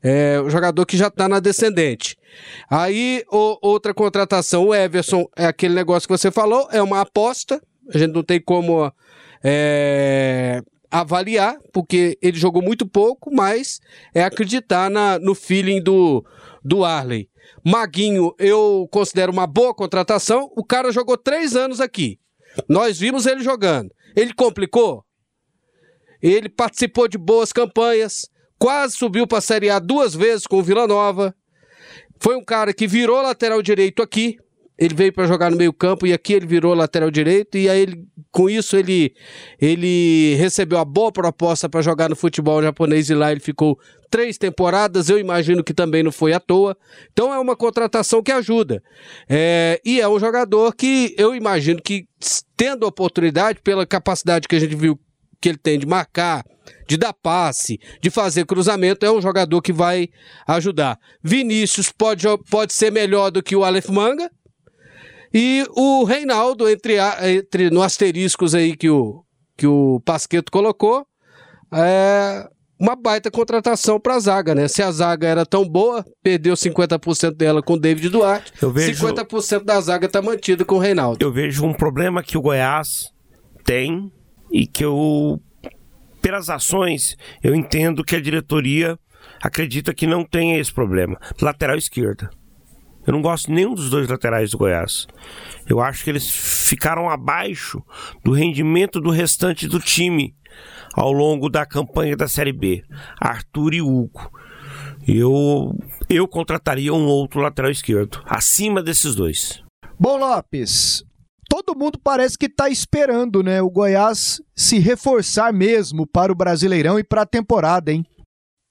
É um jogador que já está na descendente. Aí, o- outra contratação, o Everson, é aquele negócio que você falou, é uma aposta. A gente não tem como é, avaliar, porque ele jogou muito pouco, mas é acreditar na, no feeling do, do Arley. Maguinho, eu considero uma boa contratação. O cara jogou três anos aqui. Nós vimos ele jogando. Ele complicou? Ele participou de boas campanhas, quase subiu para a Série A duas vezes com o Vila Nova. Foi um cara que virou lateral direito aqui. Ele veio para jogar no meio-campo e aqui ele virou lateral direito e aí ele, com isso ele ele recebeu a boa proposta para jogar no futebol japonês e lá ele ficou três temporadas. Eu imagino que também não foi à toa. Então é uma contratação que ajuda. É, e é um jogador que eu imagino que tendo oportunidade pela capacidade que a gente viu que ele tem de marcar, de dar passe, de fazer cruzamento, é um jogador que vai ajudar. Vinícius pode, pode ser melhor do que o Aleph Manga. E o Reinaldo, entre, entre no asteriscos aí que o, que o Pasqueto colocou, é uma baita contratação para a zaga, né? Se a zaga era tão boa, perdeu 50% dela com o David Duarte, eu vejo... 50% da zaga está mantida com o Reinaldo. Eu vejo um problema que o Goiás tem e que eu, pelas ações, eu entendo que a diretoria acredita que não tem esse problema. Lateral esquerda. Eu não gosto nenhum dos dois laterais do Goiás. Eu acho que eles ficaram abaixo do rendimento do restante do time ao longo da campanha da Série B, Arthur e Hugo. Eu, eu contrataria um outro lateral esquerdo, acima desses dois. Bom, Lopes, todo mundo parece que está esperando, né? O Goiás se reforçar mesmo para o Brasileirão e para a temporada, hein?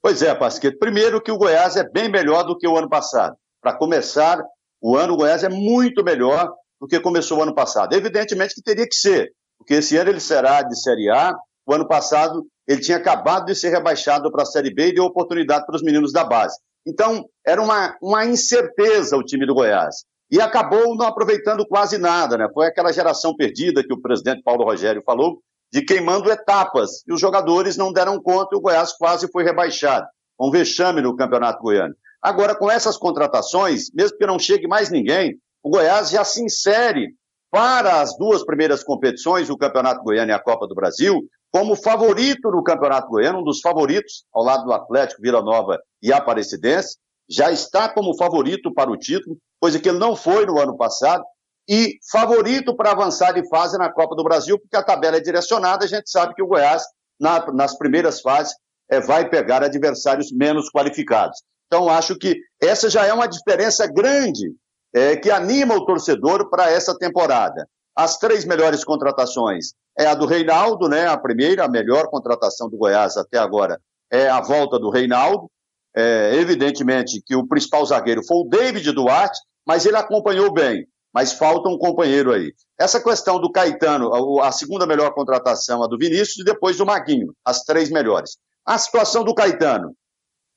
Pois é, Pasqueto. Primeiro que o Goiás é bem melhor do que o ano passado. Para começar, o ano o Goiás é muito melhor do que começou o ano passado. Evidentemente que teria que ser, porque esse ano ele será de Série A o ano passado, ele tinha acabado de ser rebaixado para a Série B e deu oportunidade para os meninos da base. Então, era uma, uma incerteza o time do Goiás. E acabou não aproveitando quase nada, né? Foi aquela geração perdida que o presidente Paulo Rogério falou, de queimando etapas. E os jogadores não deram conta e o Goiás quase foi rebaixado. Um vexame no Campeonato Goiano. Agora, com essas contratações, mesmo que não chegue mais ninguém, o Goiás já se insere para as duas primeiras competições, o Campeonato Goiano e a Copa do Brasil, como favorito no Campeonato Goiano, um dos favoritos, ao lado do Atlético, Vila Nova e Aparecidense, já está como favorito para o título, coisa que ele não foi no ano passado, e favorito para avançar de fase na Copa do Brasil, porque a tabela é direcionada, a gente sabe que o Goiás, na, nas primeiras fases, é, vai pegar adversários menos qualificados. Então, acho que essa já é uma diferença grande é, que anima o torcedor para essa temporada. As três melhores contratações é a do Reinaldo, né? A primeira, a melhor contratação do Goiás até agora é a volta do Reinaldo. É, evidentemente que o principal zagueiro foi o David Duarte, mas ele acompanhou bem. Mas falta um companheiro aí. Essa questão do Caetano, a segunda melhor contratação, a do Vinícius, e depois do Maguinho, as três melhores. A situação do Caetano.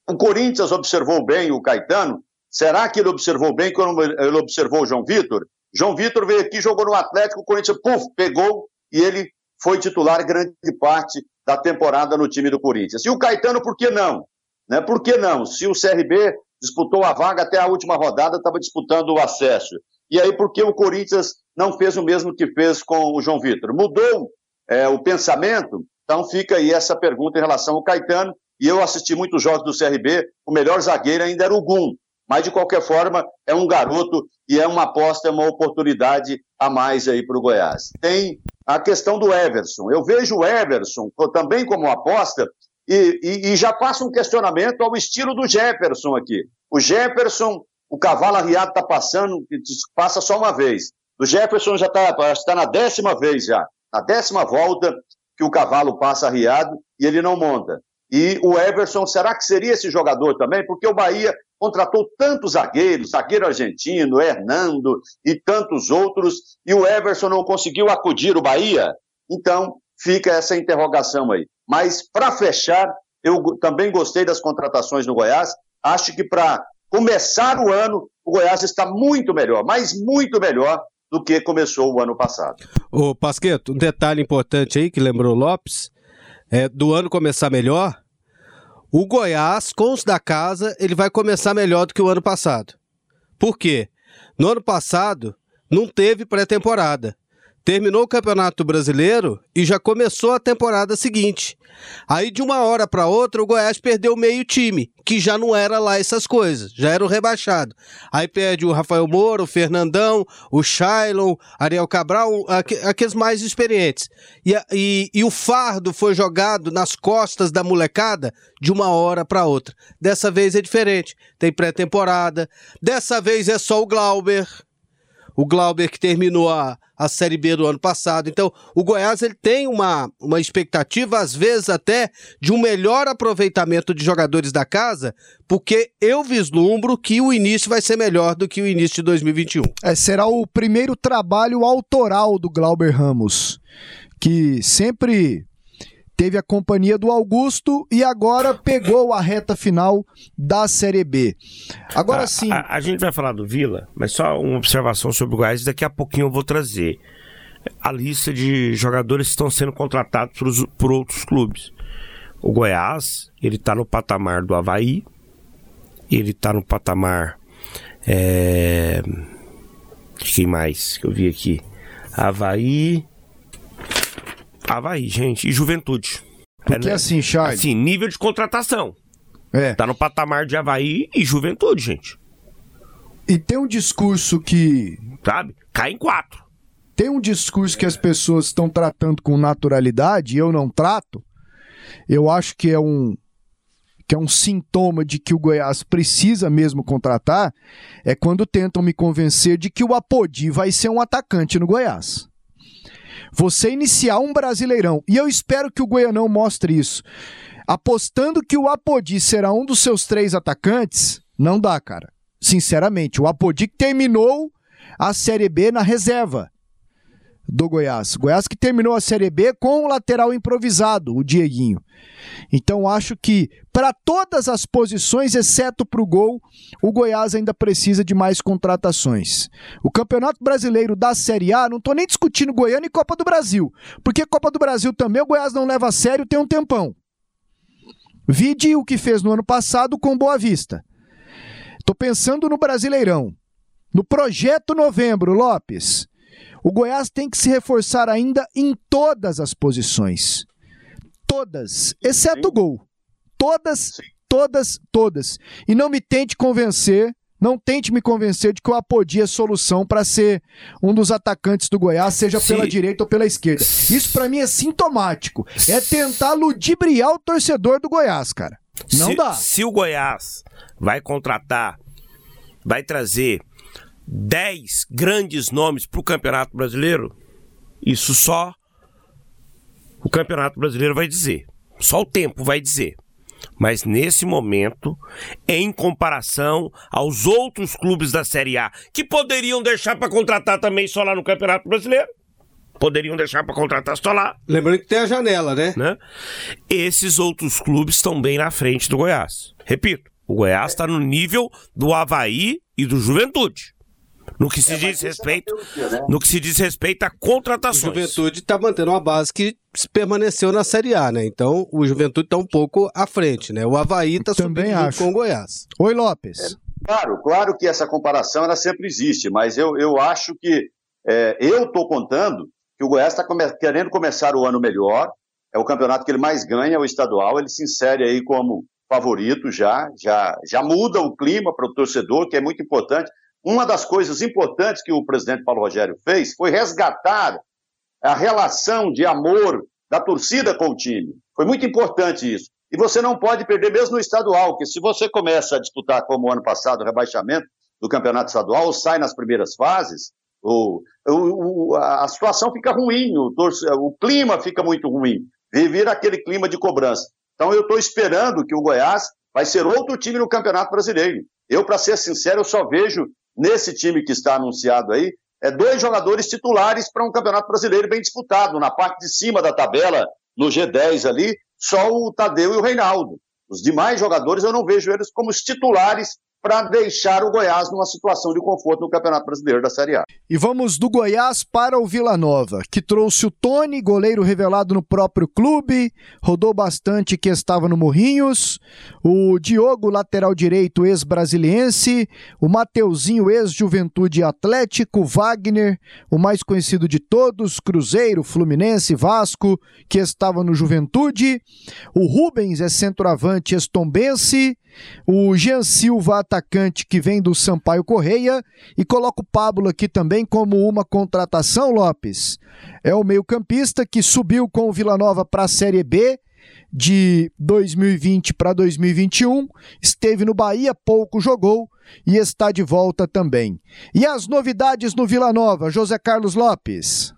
O Corinthians observou bem o Caetano. Será que ele observou bem quando ele observou o João Vitor? João Vitor veio aqui, jogou no Atlético, o Corinthians, puf, pegou e ele foi titular grande parte da temporada no time do Corinthians. E o Caetano, por que não? Né? Por que não? Se o CRB disputou a vaga até a última rodada, estava disputando o acesso. E aí, por que o Corinthians não fez o mesmo que fez com o João Vitor? Mudou é, o pensamento? Então fica aí essa pergunta em relação ao Caetano. E eu assisti muitos jogos do CRB, o melhor zagueiro ainda era o Gum. Mas, de qualquer forma, é um garoto e é uma aposta, é uma oportunidade a mais aí para o Goiás. Tem a questão do Everson. Eu vejo o Everson também como aposta e, e, e já faço um questionamento ao estilo do Jefferson aqui. O Jefferson, o cavalo arriado está passando, passa só uma vez. O Jefferson já está tá na décima vez já, na décima volta que o cavalo passa arriado e ele não monta. E o Everson, será que seria esse jogador também? Porque o Bahia contratou tantos zagueiros, zagueiro argentino, Hernando e tantos outros, e o Everson não conseguiu acudir o Bahia. Então, fica essa interrogação aí. Mas, para fechar, eu também gostei das contratações no Goiás. Acho que para começar o ano, o Goiás está muito melhor, mas muito melhor do que começou o ano passado. Ô, Pasqueto, um detalhe importante aí que lembrou Lopes, é do ano começar melhor, o Goiás, com os da casa, ele vai começar melhor do que o ano passado. Por quê? No ano passado, não teve pré-temporada. Terminou o Campeonato Brasileiro e já começou a temporada seguinte. Aí de uma hora para outra o Goiás perdeu meio time, que já não era lá essas coisas, já era o rebaixado. Aí perde o Rafael Moura, o Fernandão, o Shailon, Ariel Cabral, aqu aqueles mais experientes. E, e, e o fardo foi jogado nas costas da molecada de uma hora para outra. Dessa vez é diferente, tem pré-temporada. Dessa vez é só o Glauber o Glauber que terminou a, a Série B do ano passado. Então, o Goiás ele tem uma, uma expectativa, às vezes até, de um melhor aproveitamento de jogadores da casa, porque eu vislumbro que o início vai ser melhor do que o início de 2021. É, será o primeiro trabalho autoral do Glauber Ramos, que sempre teve a companhia do Augusto e agora pegou a reta final da Série B. Agora sim. A, a, gente vai falar do Vila, mas só uma observação sobre o Goiás, daqui a pouquinho eu vou trazer a lista de jogadores que estão sendo contratados por, por outros clubes. O Goiás, ele tá no patamar do Havaí, ele tá no patamar. É... Quem mais que eu vi aqui? Havaí. Havaí, gente, e Juventude. Porque é, né? assim, Charles. Assim, nível de contratação. É. Tá no patamar de Havaí e Juventude, gente. E tem um discurso que. Sabe? Cai em quatro. Tem um discurso que as pessoas estão tratando com naturalidade e eu não trato. Eu acho que é um que é um sintoma de que o Goiás precisa mesmo contratar, é quando tentam me convencer de que o Apodi vai ser um atacante no Goiás você iniciar um Brasileirão, e eu espero que o Goianão mostre isso, apostando que o Apodi será um dos seus três atacantes, não dá, cara. Sinceramente, o Apodi terminou a Série B na reserva do Goiás. Goiás que terminou a Série B com o lateral improvisado, o Dieguinho. Então acho que para todas as posições, exceto para o gol, o Goiás ainda precisa de mais contratações. O Campeonato Brasileiro da Série A, não estou nem discutindo Goiânia e Copa do Brasil, porque Copa do Brasil também o Goiás não leva a sério tem um tempão. Vide o que fez no ano passado com Boa Vista. Estou pensando no Brasileirão. No projeto Novembro, Lopes. O Goiás tem que se reforçar ainda em todas as posições. Todas, exceto o gol. Todas, todas, todas. E não me tente convencer, não tente me convencer de que o Apodi é solução para ser um dos atacantes do Goiás, seja Sim. pela direita ou pela esquerda. Isso para mim é sintomático. É tentar ludibriar o torcedor do Goiás, cara. Não se, dá. Se o Goiás vai contratar, vai trazer 10 grandes nomes para o Campeonato Brasileiro, isso só o Campeonato Brasileiro vai dizer. Só o tempo vai dizer. Mas nesse momento, em comparação aos outros clubes da Série A, que poderiam deixar para contratar também só lá no Campeonato Brasileiro, poderiam deixar para contratar só lá. Lembrando que tem a janela, né? né? Esses outros clubes estão bem na frente do Goiás. Repito, o Goiás está no nível do Havaí e do Juventude. No que se é, diz respeito, né? no que se diz respeito a contratações. O Juventude está mantendo uma base que permaneceu na Série A, né? Então o Juventude está um pouco à frente, né? O Havaí está subindo com o Goiás. Oi, Lopes. É, claro, claro que essa comparação ela sempre existe, mas eu, eu acho que é, eu estou contando que o Goiás está come querendo começar o ano melhor. É o campeonato que ele mais ganha, o estadual. Ele se insere aí como favorito já, já, já muda o clima para o torcedor, que é muito importante. Uma das coisas importantes que o presidente Paulo Rogério fez foi resgatar a relação de amor da torcida com o time. Foi muito importante isso. E você não pode perder mesmo no estadual, que se você começa a disputar como ano passado o rebaixamento do campeonato estadual, ou sai nas primeiras fases, a situação fica ruim, o, o clima fica muito ruim, vira aquele clima de cobrança. Então eu estou esperando que o Goiás vai ser outro time no Campeonato Brasileiro. Eu, para ser sincero, eu só vejo nesse time que está anunciado aí, é dois jogadores titulares para um campeonato brasileiro bem disputado. Na parte de cima da tabela, no G10 ali, só o Tadeu e o Reinaldo. Os demais jogadores eu não vejo eles como os titulares para deixar o Goiás numa situação de conforto no Campeonato Brasileiro da Série A. E vamos do Goiás para o Vila Nova, que trouxe o Tony, goleiro revelado no próprio clube, rodou bastante que estava no Morrinhos, o Diogo, lateral direito, ex-brasiliense, o Mateuzinho, ex-Juventude Atlético, Wagner, o mais conhecido de todos, Cruzeiro, Fluminense, Vasco, que estava no Juventude, o Rubens é centroavante estombense, o Jean Silva, atacante que vem do Sampaio Correia, e coloca o Pablo aqui também como uma contratação, Lopes. É o meio-campista que subiu com o Vila Nova para a Série B de 2020 para 2021, esteve no Bahia, pouco jogou e está de volta também. E as novidades no Vila Nova, José Carlos Lopes.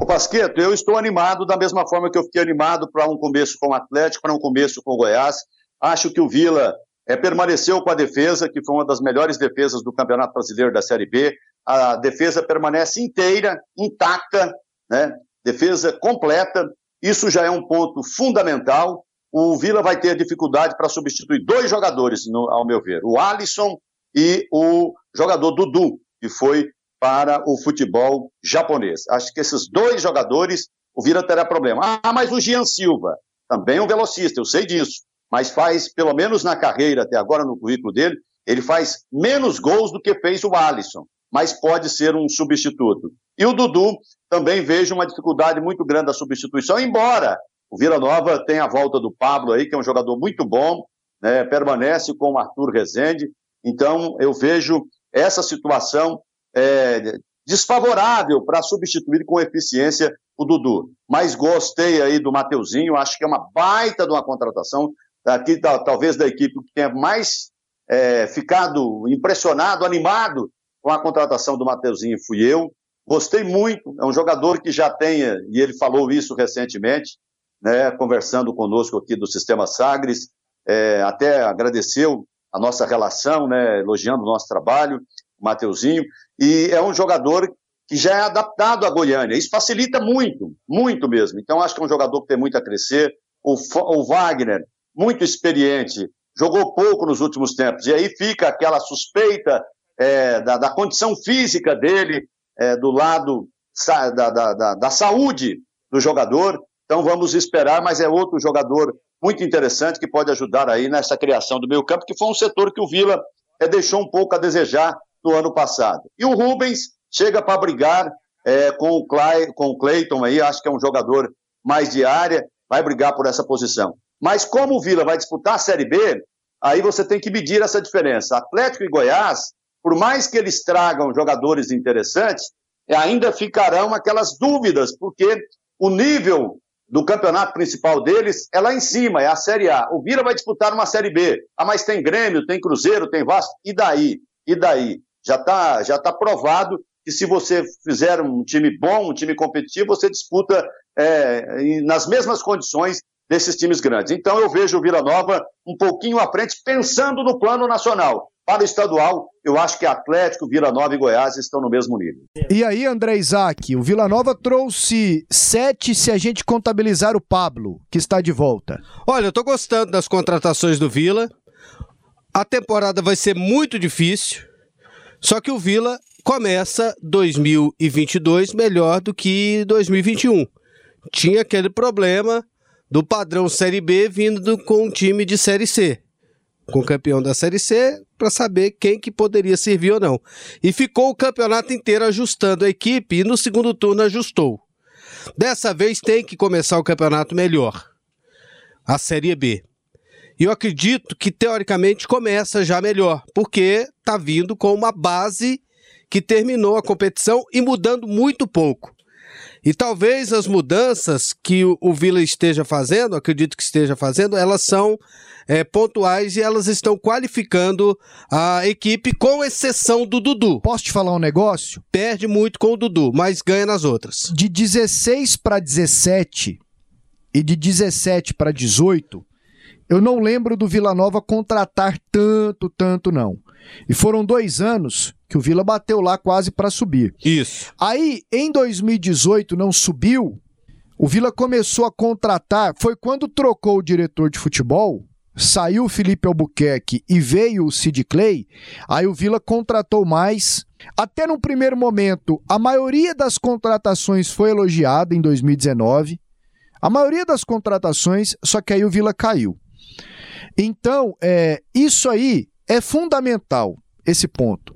O Pasqueto, eu estou animado da mesma forma que eu fiquei animado para um começo com o Atlético, para um começo com o Goiás. Acho que o Vila é, permaneceu com a defesa, que foi uma das melhores defesas do Campeonato Brasileiro da Série B. A defesa permanece inteira, intacta, né? defesa completa. Isso já é um ponto fundamental. O Vila vai ter dificuldade para substituir dois jogadores, no, ao meu ver, o Alisson e o jogador Dudu, que foi para o futebol japonês. Acho que esses dois jogadores, o Vila terá problema. Ah, mas o Gian Silva, também um velocista, eu sei disso, mas faz, pelo menos na carreira até agora, no currículo dele, ele faz menos gols do que fez o Alisson, mas pode ser um substituto. E o Dudu, também vejo uma dificuldade muito grande da substituição, embora o Vila Nova tenha a volta do Pablo aí, que é um jogador muito bom, né, permanece com o Arthur Rezende, então eu vejo essa situação é, desfavorável para substituir com eficiência o Dudu. Mas gostei aí do Mateuzinho, acho que é uma baita de uma contratação. Aqui, talvez da equipe que tenha mais é, ficado impressionado, animado com a contratação do Mateuzinho fui eu. Gostei muito, é um jogador que já tenha, e ele falou isso recentemente, né, conversando conosco aqui do Sistema Sagres, é, até agradeceu a nossa relação, né, elogiando o nosso trabalho, o Mateuzinho, e é um jogador que já é adaptado à Goiânia. Isso facilita muito, muito mesmo. Então, acho que é um jogador que tem muito a crescer. O, o Wagner, muito experiente, jogou pouco nos últimos tempos. E aí fica aquela suspeita é, da, da, condição física dele, é, do lado da, da, da, saúde do jogador. Então vamos esperar, mas é outro jogador muito interessante que pode ajudar aí nessa criação do meio campo, que foi um setor que o Vila é, deixou um pouco a desejar no ano passado. E o Rubens chega para brigar é, com, o Clay, com o Clayton aí, acho que é um jogador mais de área, vai brigar por essa posição. Mas como o Vila vai disputar a Série B, aí você tem que medir essa diferença. Atlético e Goiás, por mais que eles tragam jogadores interessantes, ainda ficarão aquelas dúvidas, porque o nível do campeonato principal deles é lá em cima, é a Série A. O Vila vai disputar uma Série B. Ah, mas tem Grêmio, tem Cruzeiro, tem Vasco. E daí? E daí? Já está já tá provado que se você fizer um time bom, um time competitivo, você disputa é, nas mesmas condições desses times grandes. Então eu vejo o Vila Nova um pouquinho à frente, pensando no plano nacional. Para o estadual, eu acho que Atlético, Vila Nova e Goiás estão no mesmo nível. E aí, André Isaac, o Vila Nova trouxe sete se a gente contabilizar o Pablo, que está de volta. Olha, eu estou gostando das contratações do Vila. A temporada vai ser muito difícil, só que o Vila começa 2022 melhor do que 2021. Tinha aquele problema do padrão Série B vindo do, com um time de Série C, com o campeão da Série C, para saber quem que poderia servir ou não. E ficou o campeonato inteiro ajustando a equipe e no segundo turno ajustou. Dessa vez tem que começar o campeonato melhor, a Série B. E eu acredito que teoricamente começa já melhor, porque está vindo com uma base que terminou a competição e mudando muito pouco. E talvez as mudanças que o, Vila esteja fazendo, acredito que esteja fazendo, elas são é, pontuais e elas estão qualificando a equipe, com exceção do Dudu. Posso te falar um negócio? Perde muito com o Dudu, mas ganha nas outras. De 16 para 17 e de 17 para 18, eu não lembro do Vila Nova contratar tanto, tanto não. E foram dois anos que o Vila bateu lá quase para subir. Isso. Aí, em 2018, não subiu. O Vila começou a contratar. Foi quando trocou o diretor de futebol, saiu o Felipe Albuquerque e veio o Sid Clay. Aí o Vila contratou mais. Até no primeiro momento, a maioria das contratações foi elogiada em 2019. A maioria das contratações, só que aí o Vila caiu. Então, é, isso aí é fundamental, esse ponto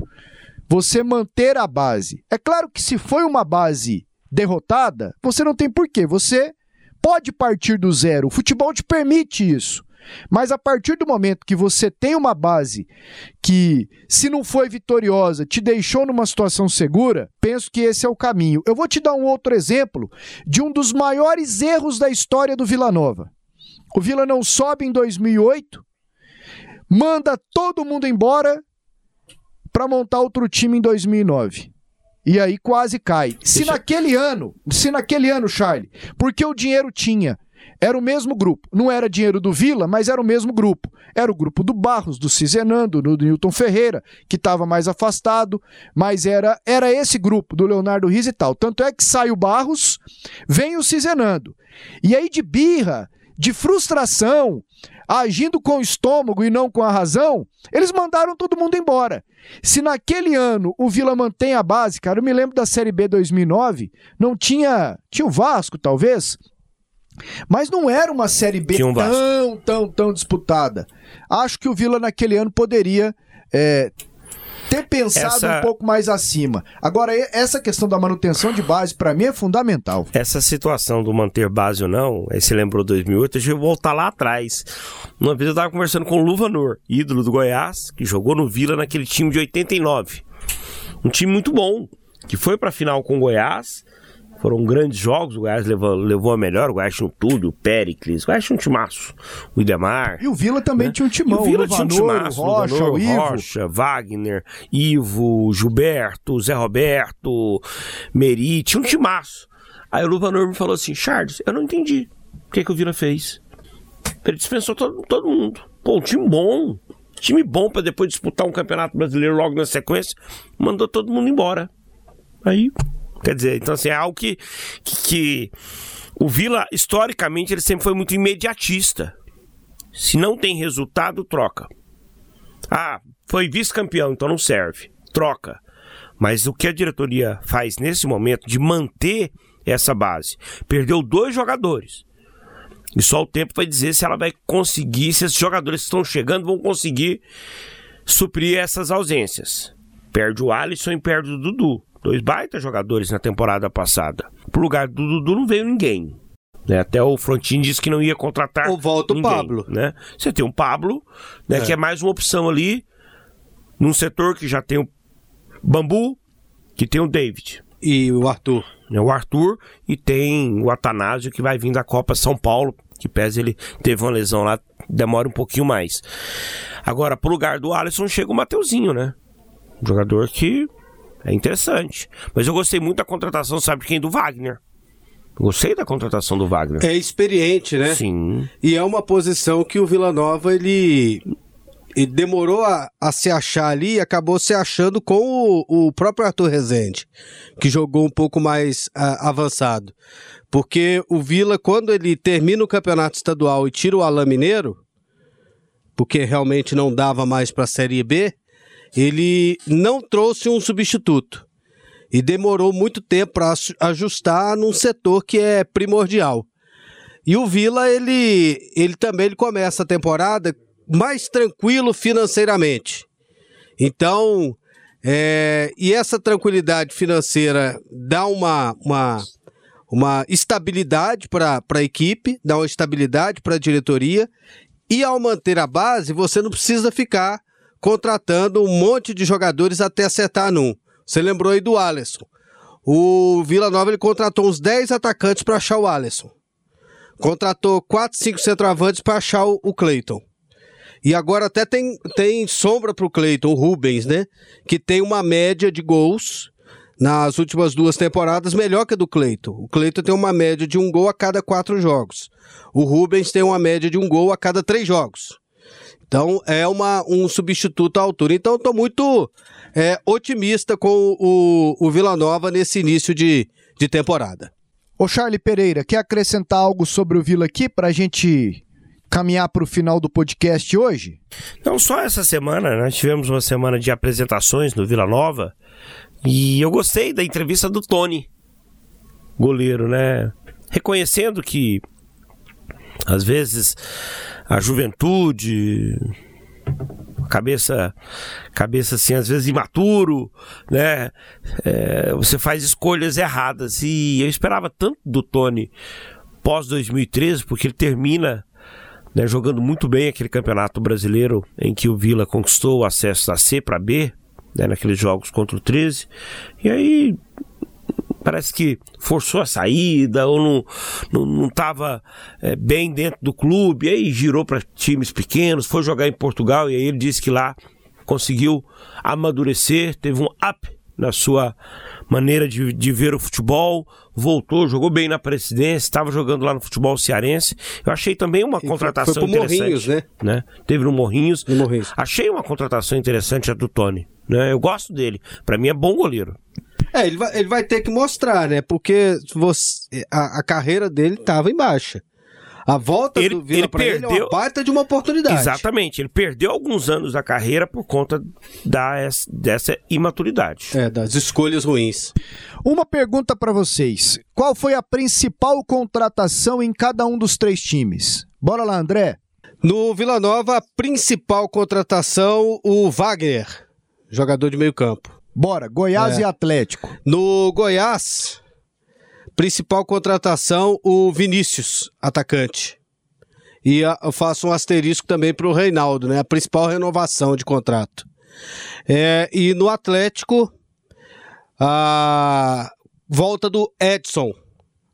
você manter a base. É claro que se foi uma base derrotada, você não tem porquê. Você pode partir do zero. O futebol te permite isso. Mas a partir do momento que você tem uma base que, se não foi vitoriosa, te deixou numa situação segura, penso que esse é o caminho. Eu vou te dar um outro exemplo de um dos maiores erros da história do Vila Nova. O Vila não sobe em 2008, manda todo mundo embora para montar outro time em 2009. E aí quase cai. Se naquele ano, se naquele ano, Charlie, porque o dinheiro tinha, era o mesmo grupo. Não era dinheiro do Vila, mas era o mesmo grupo. Era o grupo do Barros, do Cizenando, do Newton Ferreira, que estava mais afastado, mas era, era esse grupo, do Leonardo Riz e tal. Tanto é que sai o Barros, vem o Cizenando. E aí, de birra, de frustração, agindo com o estômago e não com a razão, eles mandaram todo mundo embora. Se naquele ano o Vila mantém a base, cara, eu me lembro da Série B 2009, não tinha. Tinha o Vasco, talvez. Mas não era uma Série B um tão, tão, tão disputada. Acho que o Vila naquele ano poderia é, ter pensado Essa- um pouco mais acima. Agora, essa questão da manutenção de base, para mim, é fundamental. Essa situação do manter base ou não, aí você lembrou 2008, deixa eu voltar lá atrás. Uma vez eu tava conversando com o Luvanor, ídolo do Goiás, que jogou no Vila naquele time de 89. Um time muito bom, que foi pra final com o Goiás. Foram grandes jogos, o Goiás levou, levou a melhor, o Goiás tinha o Túlio, o Péricles, o Goiás tinha um timaço, o Idemar. E o Vila também tinha um E timão. o Vila o tinha um timaço, o Rocha, Luvanor, o Ivo. Rocha, Wagner, Ivo, Gilberto, Zé Roberto, Meri, tinha um timaço. Aí o Luvanor me falou assim, Charles, eu não entendi o que, que o Vila fez. Ele dispensou todo, todo mundo. Pô, um time bom, time bom pra depois disputar um campeonato brasileiro logo na sequência, mandou todo mundo embora. Aí, quer dizer, então assim, é algo que, que, que o Vila, historicamente, ele sempre foi muito imediatista. Se não tem resultado, troca. Ah, foi vice-campeão, então não serve. Troca. Mas o que a diretoria faz nesse momento de manter essa base? Perdeu dois jogadores. E só o tempo vai dizer se ela vai conseguir, se esses jogadores que estão chegando vão conseguir suprir essas ausências. Perde o Alisson e perde o Dudu. Dois baita jogadores na temporada passada. Pro lugar do Dudu não veio ninguém. né? Até o Frontin disse que não ia contratar. Ou volta o ninguém, Pablo. Né? Você tem um Pablo, né, que é mais uma opção ali, num setor que já tem o Bambu, que tem o David E o Arthur. né, o Arthur e tem o Atanásio que vai vir da Copa São Paulo, que pese ele teve uma lesão lá, demora um pouquinho mais. Agora, pro lugar do Alisson chega o Mateuzinho, né? Um jogador que é interessante. Mas eu gostei muito da contratação, sabe de quem? Do Wagner. Gostei da contratação do Wagner. É experiente, né? Sim. E é uma posição que o Vila Nova ele, ele demorou a, a se achar ali e acabou se achando com o, o próprio Arthur Rezende, que jogou um pouco mais ah, avançado. Porque o Vila, quando ele termina o campeonato estadual e tira o Alain Mineiro, porque realmente não dava mais para a Série B, ele não trouxe um substituto. E demorou muito tempo para ajustar num setor que é primordial. E o Vila, ele, ele também ele começa a temporada mais tranquilo financeiramente. Então, é, e essa tranquilidade financeira dá uma, uma, uma estabilidade para a equipe, dá uma estabilidade para a diretoria. E ao manter a base, você não precisa ficar contratando um monte de jogadores até acertar num. Você lembrou aí do Alisson. O Vila Nova ele contratou uns 10 atacantes para achar o Alisson contratou 4, 5 centroavantes para achar o, o Cleiton. E agora até tem, tem sombra pro Cleiton, o Rubens, né? Que tem uma média de gols nas últimas duas temporadas melhor que a do Cleiton. O Cleiton tem uma média de um gol a cada quatro jogos. O Rubens tem uma média de um gol a cada três jogos. Então é uma, um substituto à altura. Então estou muito é, otimista com o, o Vila Nova nesse início de, de temporada. Ô Charlie Pereira, quer acrescentar algo sobre o Vila aqui pra gente caminhar pro final do podcast hoje? Não só essa semana, nós tivemos uma semana de apresentações no Vila Nova e eu gostei da entrevista do Tony, goleiro, né? Reconhecendo que às vezes a juventude, cabeça, cabeça assim, às vezes imaturo, né? É, você faz escolhas erradas e eu esperava tanto do Tony pós 2013, porque ele termina né, jogando muito bem aquele campeonato brasileiro em que o Vila conquistou o acesso da C para B, né, naqueles jogos contra o 13. E aí parece que forçou a saída ou não não, não tava é, bem dentro do clube, aí girou para times pequenos, foi jogar em Portugal e aí ele disse que lá conseguiu amadurecer, teve um up na sua maneira de, de ver o futebol, voltou, jogou bem na presidência, estava jogando lá no futebol cearense. Eu achei também uma E foi- contratação foi pro interessante. Morrinhos, né? né? Teve no Morrinhos. No Morrinhos. Achei uma contratação interessante a do Tony. Né? Eu gosto dele. Pra mim é bom goleiro. É, ele vai, ele vai ter que mostrar, né? Porque você, a, a carreira dele tava em baixa. A volta Ele- do Vila ele pra ele é perdeu- uma baita de uma oportunidade. Exatamente. Ele perdeu alguns anos da carreira por conta da, dessa imaturidade. É, das escolhas ruins. Uma pergunta pra vocês. Qual foi a principal contratação em cada um dos três times? Bora lá, André. No Vila Nova, a principal contratação, o Wagner, jogador de meio campo. Bora, Goiás É. e Atlético. No Goiás, principal contratação, o Vinícius, atacante. E a- eu faço um asterisco também para o Reinaldo, né? A principal renovação de contrato. É, e no Atlético, a volta do Edson.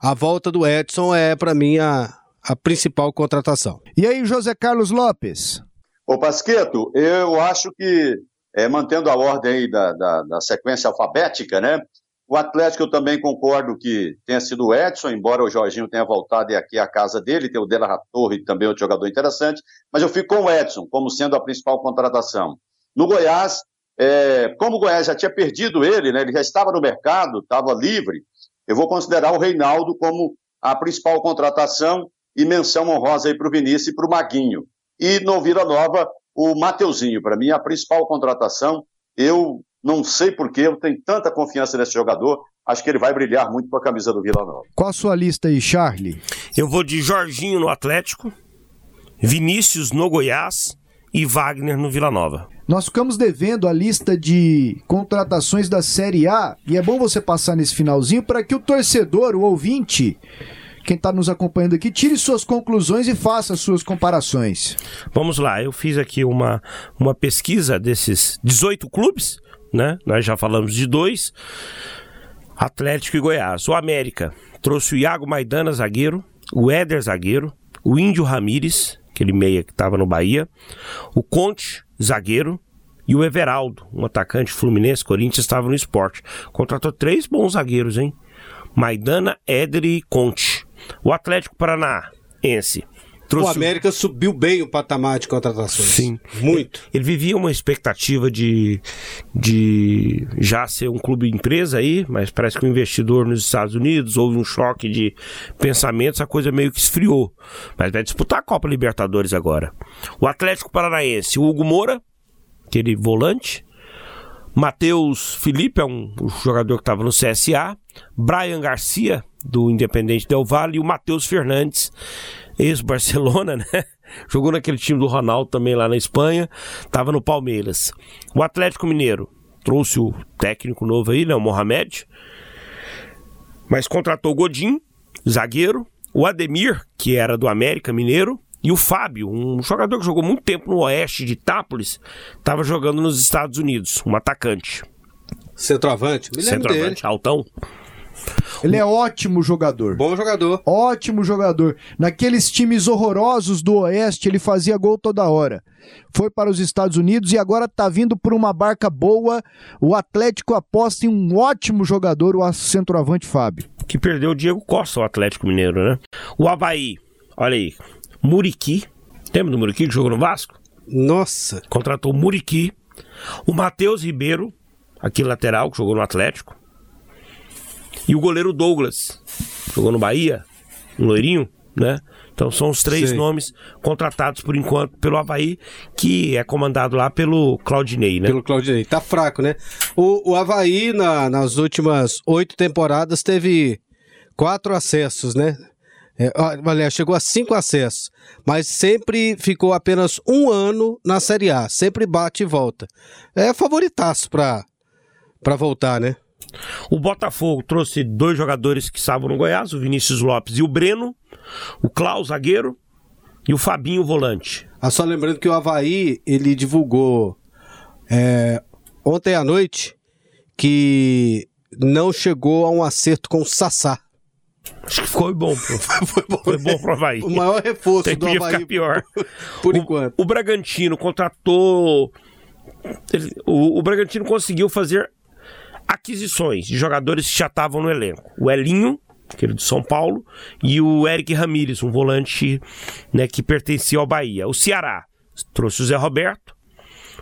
A volta do Edson é, para mim, a, a principal contratação. E aí, José Carlos Lopes? Ô Pasqueto, eu acho que, é, mantendo a ordem aí da, da, da sequência alfabética, né? O Atlético eu também concordo que tenha sido o Edson, embora o Jorginho tenha voltado e aqui à casa dele, tem o Dela Torre também outro jogador interessante, mas eu fico com o Edson como sendo a principal contratação. No Goiás, é, como o Goiás já tinha perdido ele, né? Ele já estava no mercado, estava livre, eu vou considerar o Reinaldo como a principal contratação e menção honrosa aí para o Vinícius e para o Maguinho. E no Vila Nova, o Mateuzinho, para mim, a principal contratação. Eu não sei porque eu tenho tanta confiança nesse jogador. Acho que ele vai brilhar muito com a camisa do Vila Nova. Qual a sua lista aí, Charlie? Eu vou de Jorginho no Atlético, Vinícius no Goiás e Wagner no Vila Nova. Nós ficamos devendo a lista de contratações da Série A e é bom você passar nesse finalzinho para que o torcedor, o ouvinte, quem está nos acompanhando aqui, tire suas conclusões e faça suas comparações. Vamos lá, eu fiz aqui uma, uma pesquisa desses 18 clubes, né? Nós já falamos de dois. Atlético e Goiás. O América trouxe o Iago Maidana, zagueiro, o Éder, zagueiro, o Índio Ramírez, aquele meia que estava no Bahia, o Conte, zagueiro, e o Everaldo, um atacante fluminense, Corinthians, estava no esporte. Contratou três bons zagueiros, hein? Maidana, Éder e Conte. O Atlético Paranaense O América subiu bem o patamar de contratações. Sim. Muito. Ele vivia uma expectativa de, de já ser um clube empresa aí, mas parece que o investidor nos Estados Unidos houve um choque de pensamentos, a coisa meio que esfriou. Mas vai disputar a Copa Libertadores agora. O Atlético Paranaense, o Hugo Moura, aquele volante. Matheus Felipe é um, jogador que estava no CSA. Brian Garcia, do Independente Del Valle. E o Matheus Fernandes, ex-Barcelona, <laughs> né? Jogou naquele time do Ronaldo também lá na Espanha. Tava no Palmeiras. O Atlético Mineiro trouxe o técnico novo aí, né? O Mohamed. Mas contratou o Godin, zagueiro. O Ademir, que era do América Mineiro. E o Fábio, um jogador que jogou muito tempo no oeste de Itápolis, estava jogando nos Estados Unidos, um atacante. Centroavante. Me. Centroavante, altão. Ele é ótimo jogador. Bom jogador. Ótimo jogador. Naqueles times horrorosos do Oeste, ele fazia gol toda hora. Foi para os Estados Unidos e agora tá vindo por uma barca boa. O Atlético aposta em um ótimo jogador, o centroavante Fábio. que perdeu o Diego Costa, o Atlético Mineiro, né? O Havaí, olha aí, Muriqui, lembra do Muriqui que jogou no Vasco? Nossa. Contratou o Muriqui, o Matheus Ribeiro, aquele lateral que jogou no Atlético, e o goleiro Douglas, jogou no Bahia, um loirinho, né? Então são os três Sei. nomes contratados por enquanto pelo Havaí, que é comandado lá pelo Claudinei, né? Pelo Claudinei. Tá fraco, né? O, o Havaí, na- nas últimas oito temporadas, teve quatro acessos, né? É, aliás, chegou a cinco acessos. Mas sempre ficou apenas um ano na Série A. Sempre bate e volta. É favoritaço pra voltar, né? O Botafogo trouxe dois jogadores que estavam no Goiás, o Vinícius Lopes e o Breno, o Klaus, zagueiro, e o Fabinho, volante. Ah, só lembrando que o Havaí, ele divulgou é, ontem à noite que não chegou a um acerto com o Sassá. Foi bom. Pro, <laughs> Foi bom, foi bom pro Havaí. O maior reforço Tem do que Havaí ficar pior. por o, enquanto. O Bragantino contratou. ele- o, o Bragantino conseguiu fazer aquisições de jogadores que já estavam no elenco. O Elinho, aquele do São Paulo, e o Eric Ramírez, um volante né, que pertencia ao Bahia. O Ceará trouxe o Zé Roberto,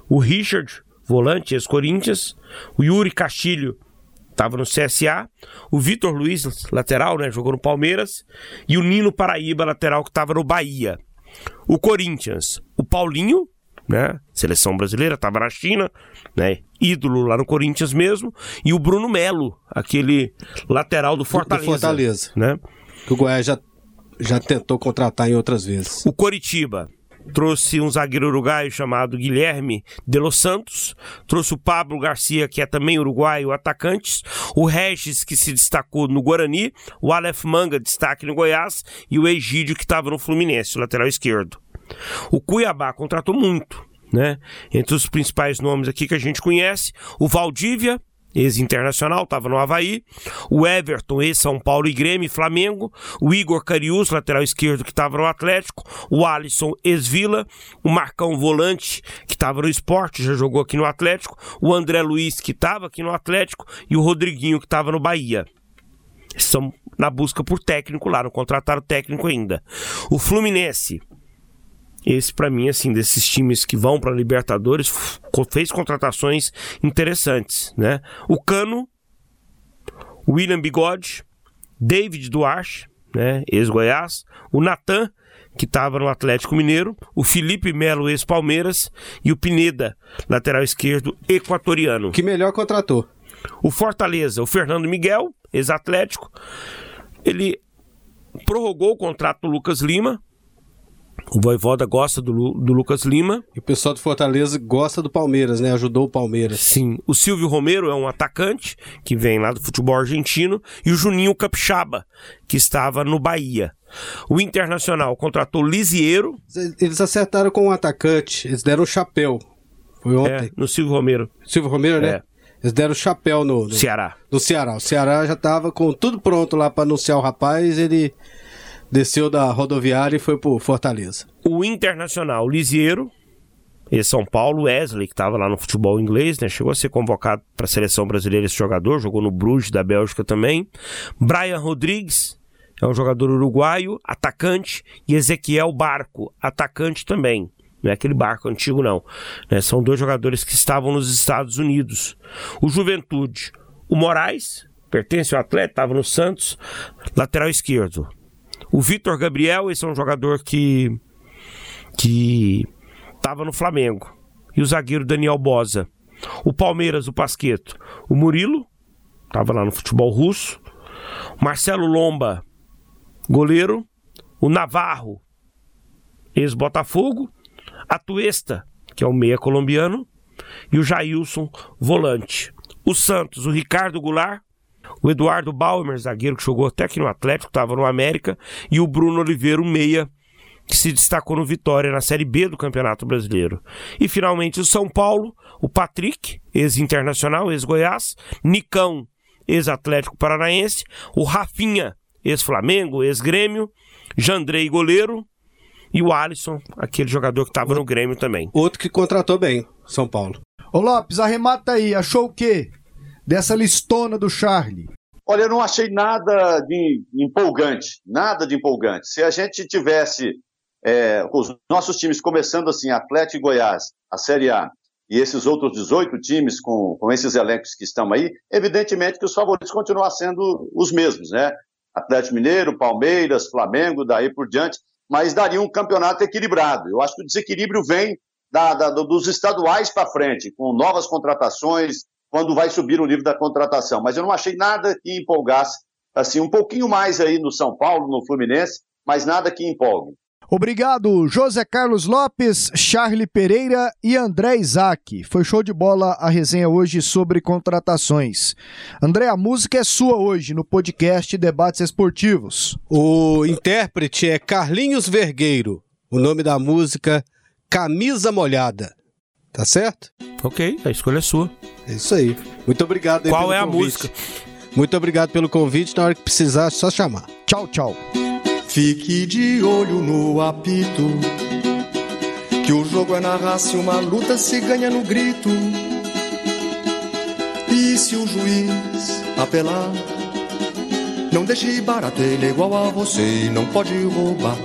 o Richard, volante, ex-Corinthians, o Yuri Castilho, estava no CSA, o Vitor Luiz, lateral, né, jogou no Palmeiras, e o Nino Paraíba, lateral, que estava no Bahia. O Corinthians, o Paulinho, né, seleção brasileira, estava na China, né, ídolo lá no Corinthians mesmo, e o Bruno Melo, aquele lateral do Fortaleza. Do Fortaleza. Né? Que o Goiás já, já tentou contratar em outras vezes. O Coritiba, trouxe um zagueiro uruguaio chamado Guilherme de Los Santos, trouxe o Pablo Garcia, que é também uruguaio, atacantes, o Regis, que se destacou no Guarani, o Aleph Manga, destaque no Goiás, e o Egídio, que estava no Fluminense, lateral esquerdo. O Cuiabá contratou muito, né? Entre os principais nomes aqui que a gente conhece, o Valdívia, ex-internacional, estava no Havaí, o Everton, ex-São Paulo e Grêmio e Flamengo, o Igor Carius, lateral esquerdo, que estava no Atlético, o Alisson, ex-Vila, o Marcão Volante, que estava no esporte, já jogou aqui no Atlético, o André Luiz, que estava aqui no Atlético, e o Rodriguinho, que estava no Bahia. Estão na busca por técnico lá, não contrataram técnico ainda. O Fluminense, esse para mim assim desses times que vão para Libertadores fez contratações interessantes, né? O Cano, William Bigode, David Duarte, né, ex-Goiás, o Natan, que estava no Atlético Mineiro, o Felipe Melo, ex-Palmeiras, e o Pineda, lateral esquerdo equatoriano. Que melhor contratou. O Fortaleza, o Fernando Miguel, ex-Atlético, ele prorrogou o contrato do Lucas Lima, o Voivoda gosta do, do, Lucas Lima. E o pessoal do Fortaleza gosta do Palmeiras, né? Ajudou o Palmeiras. Sim. O Silvio Romero é um atacante que vem lá do futebol argentino. E o Juninho Capixaba, que estava no Bahia. O Internacional contratou Lisiero. Eles acertaram com o um atacante. Eles deram o chapéu. Foi ontem. É, no Silvio Romero. Silvio Romero, né? É. Eles deram o chapéu no, no Ceará. No Ceará. O Ceará já estava com tudo pronto lá para anunciar o rapaz. Ele desceu da rodoviária e foi pro Fortaleza. O Internacional Lisiero, e São Paulo, Wesley, que estava lá no futebol inglês, né? Chegou a ser convocado para a seleção brasileira esse jogador, jogou no Bruges da Bélgica também. Brian Rodrigues, é um jogador uruguaio, atacante, e Ezequiel Barco, atacante também. Não é aquele barco antigo, não. Né? São dois jogadores que estavam nos Estados Unidos. O Juventude, o Moraes, pertence ao atleta, estava no Santos, lateral esquerdo. O Vitor Gabriel, esse é um jogador que que estava no Flamengo. E o zagueiro Daniel Bosa. O Palmeiras, o Pasqueto. O Murilo, estava lá no futebol russo. Marcelo Lomba, goleiro. O Navarro, ex-Botafogo. A Tuesta, que é o meia colombiano. E o Jailson, volante. O Santos, o Ricardo Goulart, o Eduardo Baumer, zagueiro que jogou até aqui no Atlético, estava no América, e o Bruno Oliveira, o meia, que se destacou no Vitória na Série B do Campeonato Brasileiro. E finalmente o São Paulo, o Patrick, ex-internacional, ex-Goiás, Nicão, ex-Atlético Paranaense, o Rafinha, ex-Flamengo, ex-Grêmio, Jandrei, goleiro, e o Alisson, aquele jogador que estava no Grêmio também. Outro que contratou bem, São Paulo. Ô Lopes, arremata aí, achou o quê? Dessa listona do Charlie? Olha, eu não achei nada de empolgante, nada de empolgante. Se a gente tivesse é, os nossos times começando assim, Atlético e Goiás, a Série A, e esses outros 18 times com, com esses elencos que estão aí, evidentemente que os favoritos continuam sendo os mesmos, né? Atlético Mineiro, Palmeiras, Flamengo, daí por diante, mas daria um campeonato equilibrado. Eu acho que o desequilíbrio vem da, da, dos estaduais para frente, com novas contratações, quando vai subir o nível da contratação. Mas eu não achei nada que empolgasse, assim, um pouquinho mais aí no São Paulo, no Fluminense, mas nada que empolgue. Obrigado, José Carlos Lopes, Charlie Pereira e André Isaac. Foi show de bola a resenha hoje sobre contratações. André, a música é sua hoje no podcast Debates Esportivos. O intérprete é Carlinhos Vergueiro. O nome da música Camisa Molhada. Tá certo? Ok, a escolha é sua. É isso aí. Muito obrigado aí Qual é convite. a música? Muito obrigado pelo convite. Na hora que precisar, é só chamar. Tchau, tchau. Fique de olho no apito. Que o jogo é na raça e uma luta se ganha no grito. E se o juiz apelar, não deixe barato, ele é igual a você e não pode roubar.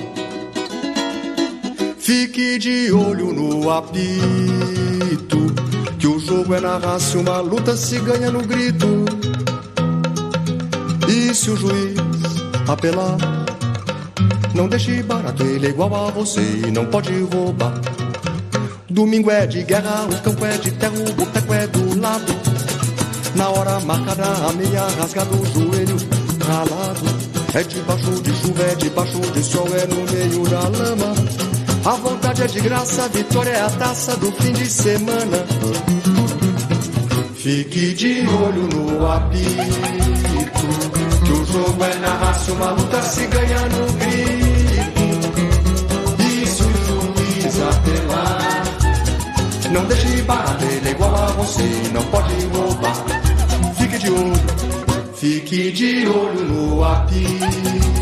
Fique de olho no apito, que o jogo é na raça, uma luta se ganha no grito. E se o juiz apelar, não deixe barato, ele é igual a você e não pode roubar. Domingo é de guerra, o campo é de terra, o boteco é do lado. Na hora marcada, a meia rasgada, o joelho ralado. É debaixo de chuva, é debaixo de sol, é no meio da lama. A vontade é de graça, a vitória é a taça do fim de semana. Fique de olho no apito, que o jogo é na raça, uma luta se ganha no grito. Se o juiz apelar, não deixe barato, ele é igual a você, não pode roubar. Fique de olho, fique de olho no apito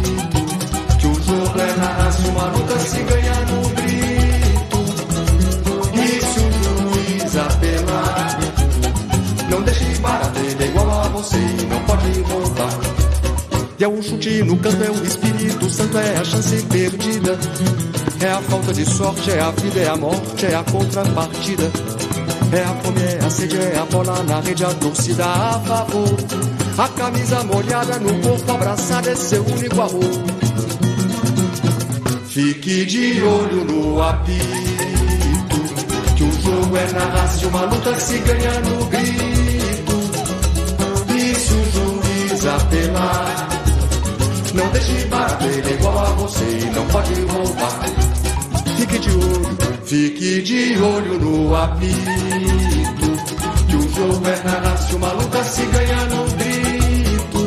jogo é na raça, uma luta se ganha no grito. Você e não pode roubar. E é um chute no canto, é o Espírito Santo, é a chance perdida. É a falta de sorte, é a vida, é a morte, é a contrapartida. É a fome, é a sede, é a bola na rede, a torcida a favor. A camisa molhada no corpo abraçado é seu único amor. Fique de olho no apito, que o jogo é na raça, uma luta se ganha no grito. Apelar, não deixe bater, igual a você não pode roubar. Fique de olho, fique de olho no apito, que o jogo é na raça, uma luta se ganha no grito.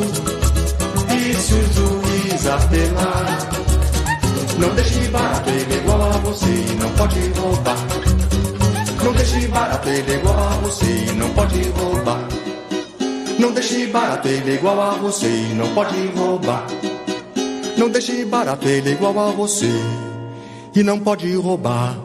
E se o juiz apelar, não deixe é igual a você não pode roubar. Não deixe é igual a você não pode roubar. Não deixe barato, ele é igual a você e não pode roubar. Não deixe barato, ele é igual a você e não pode roubar.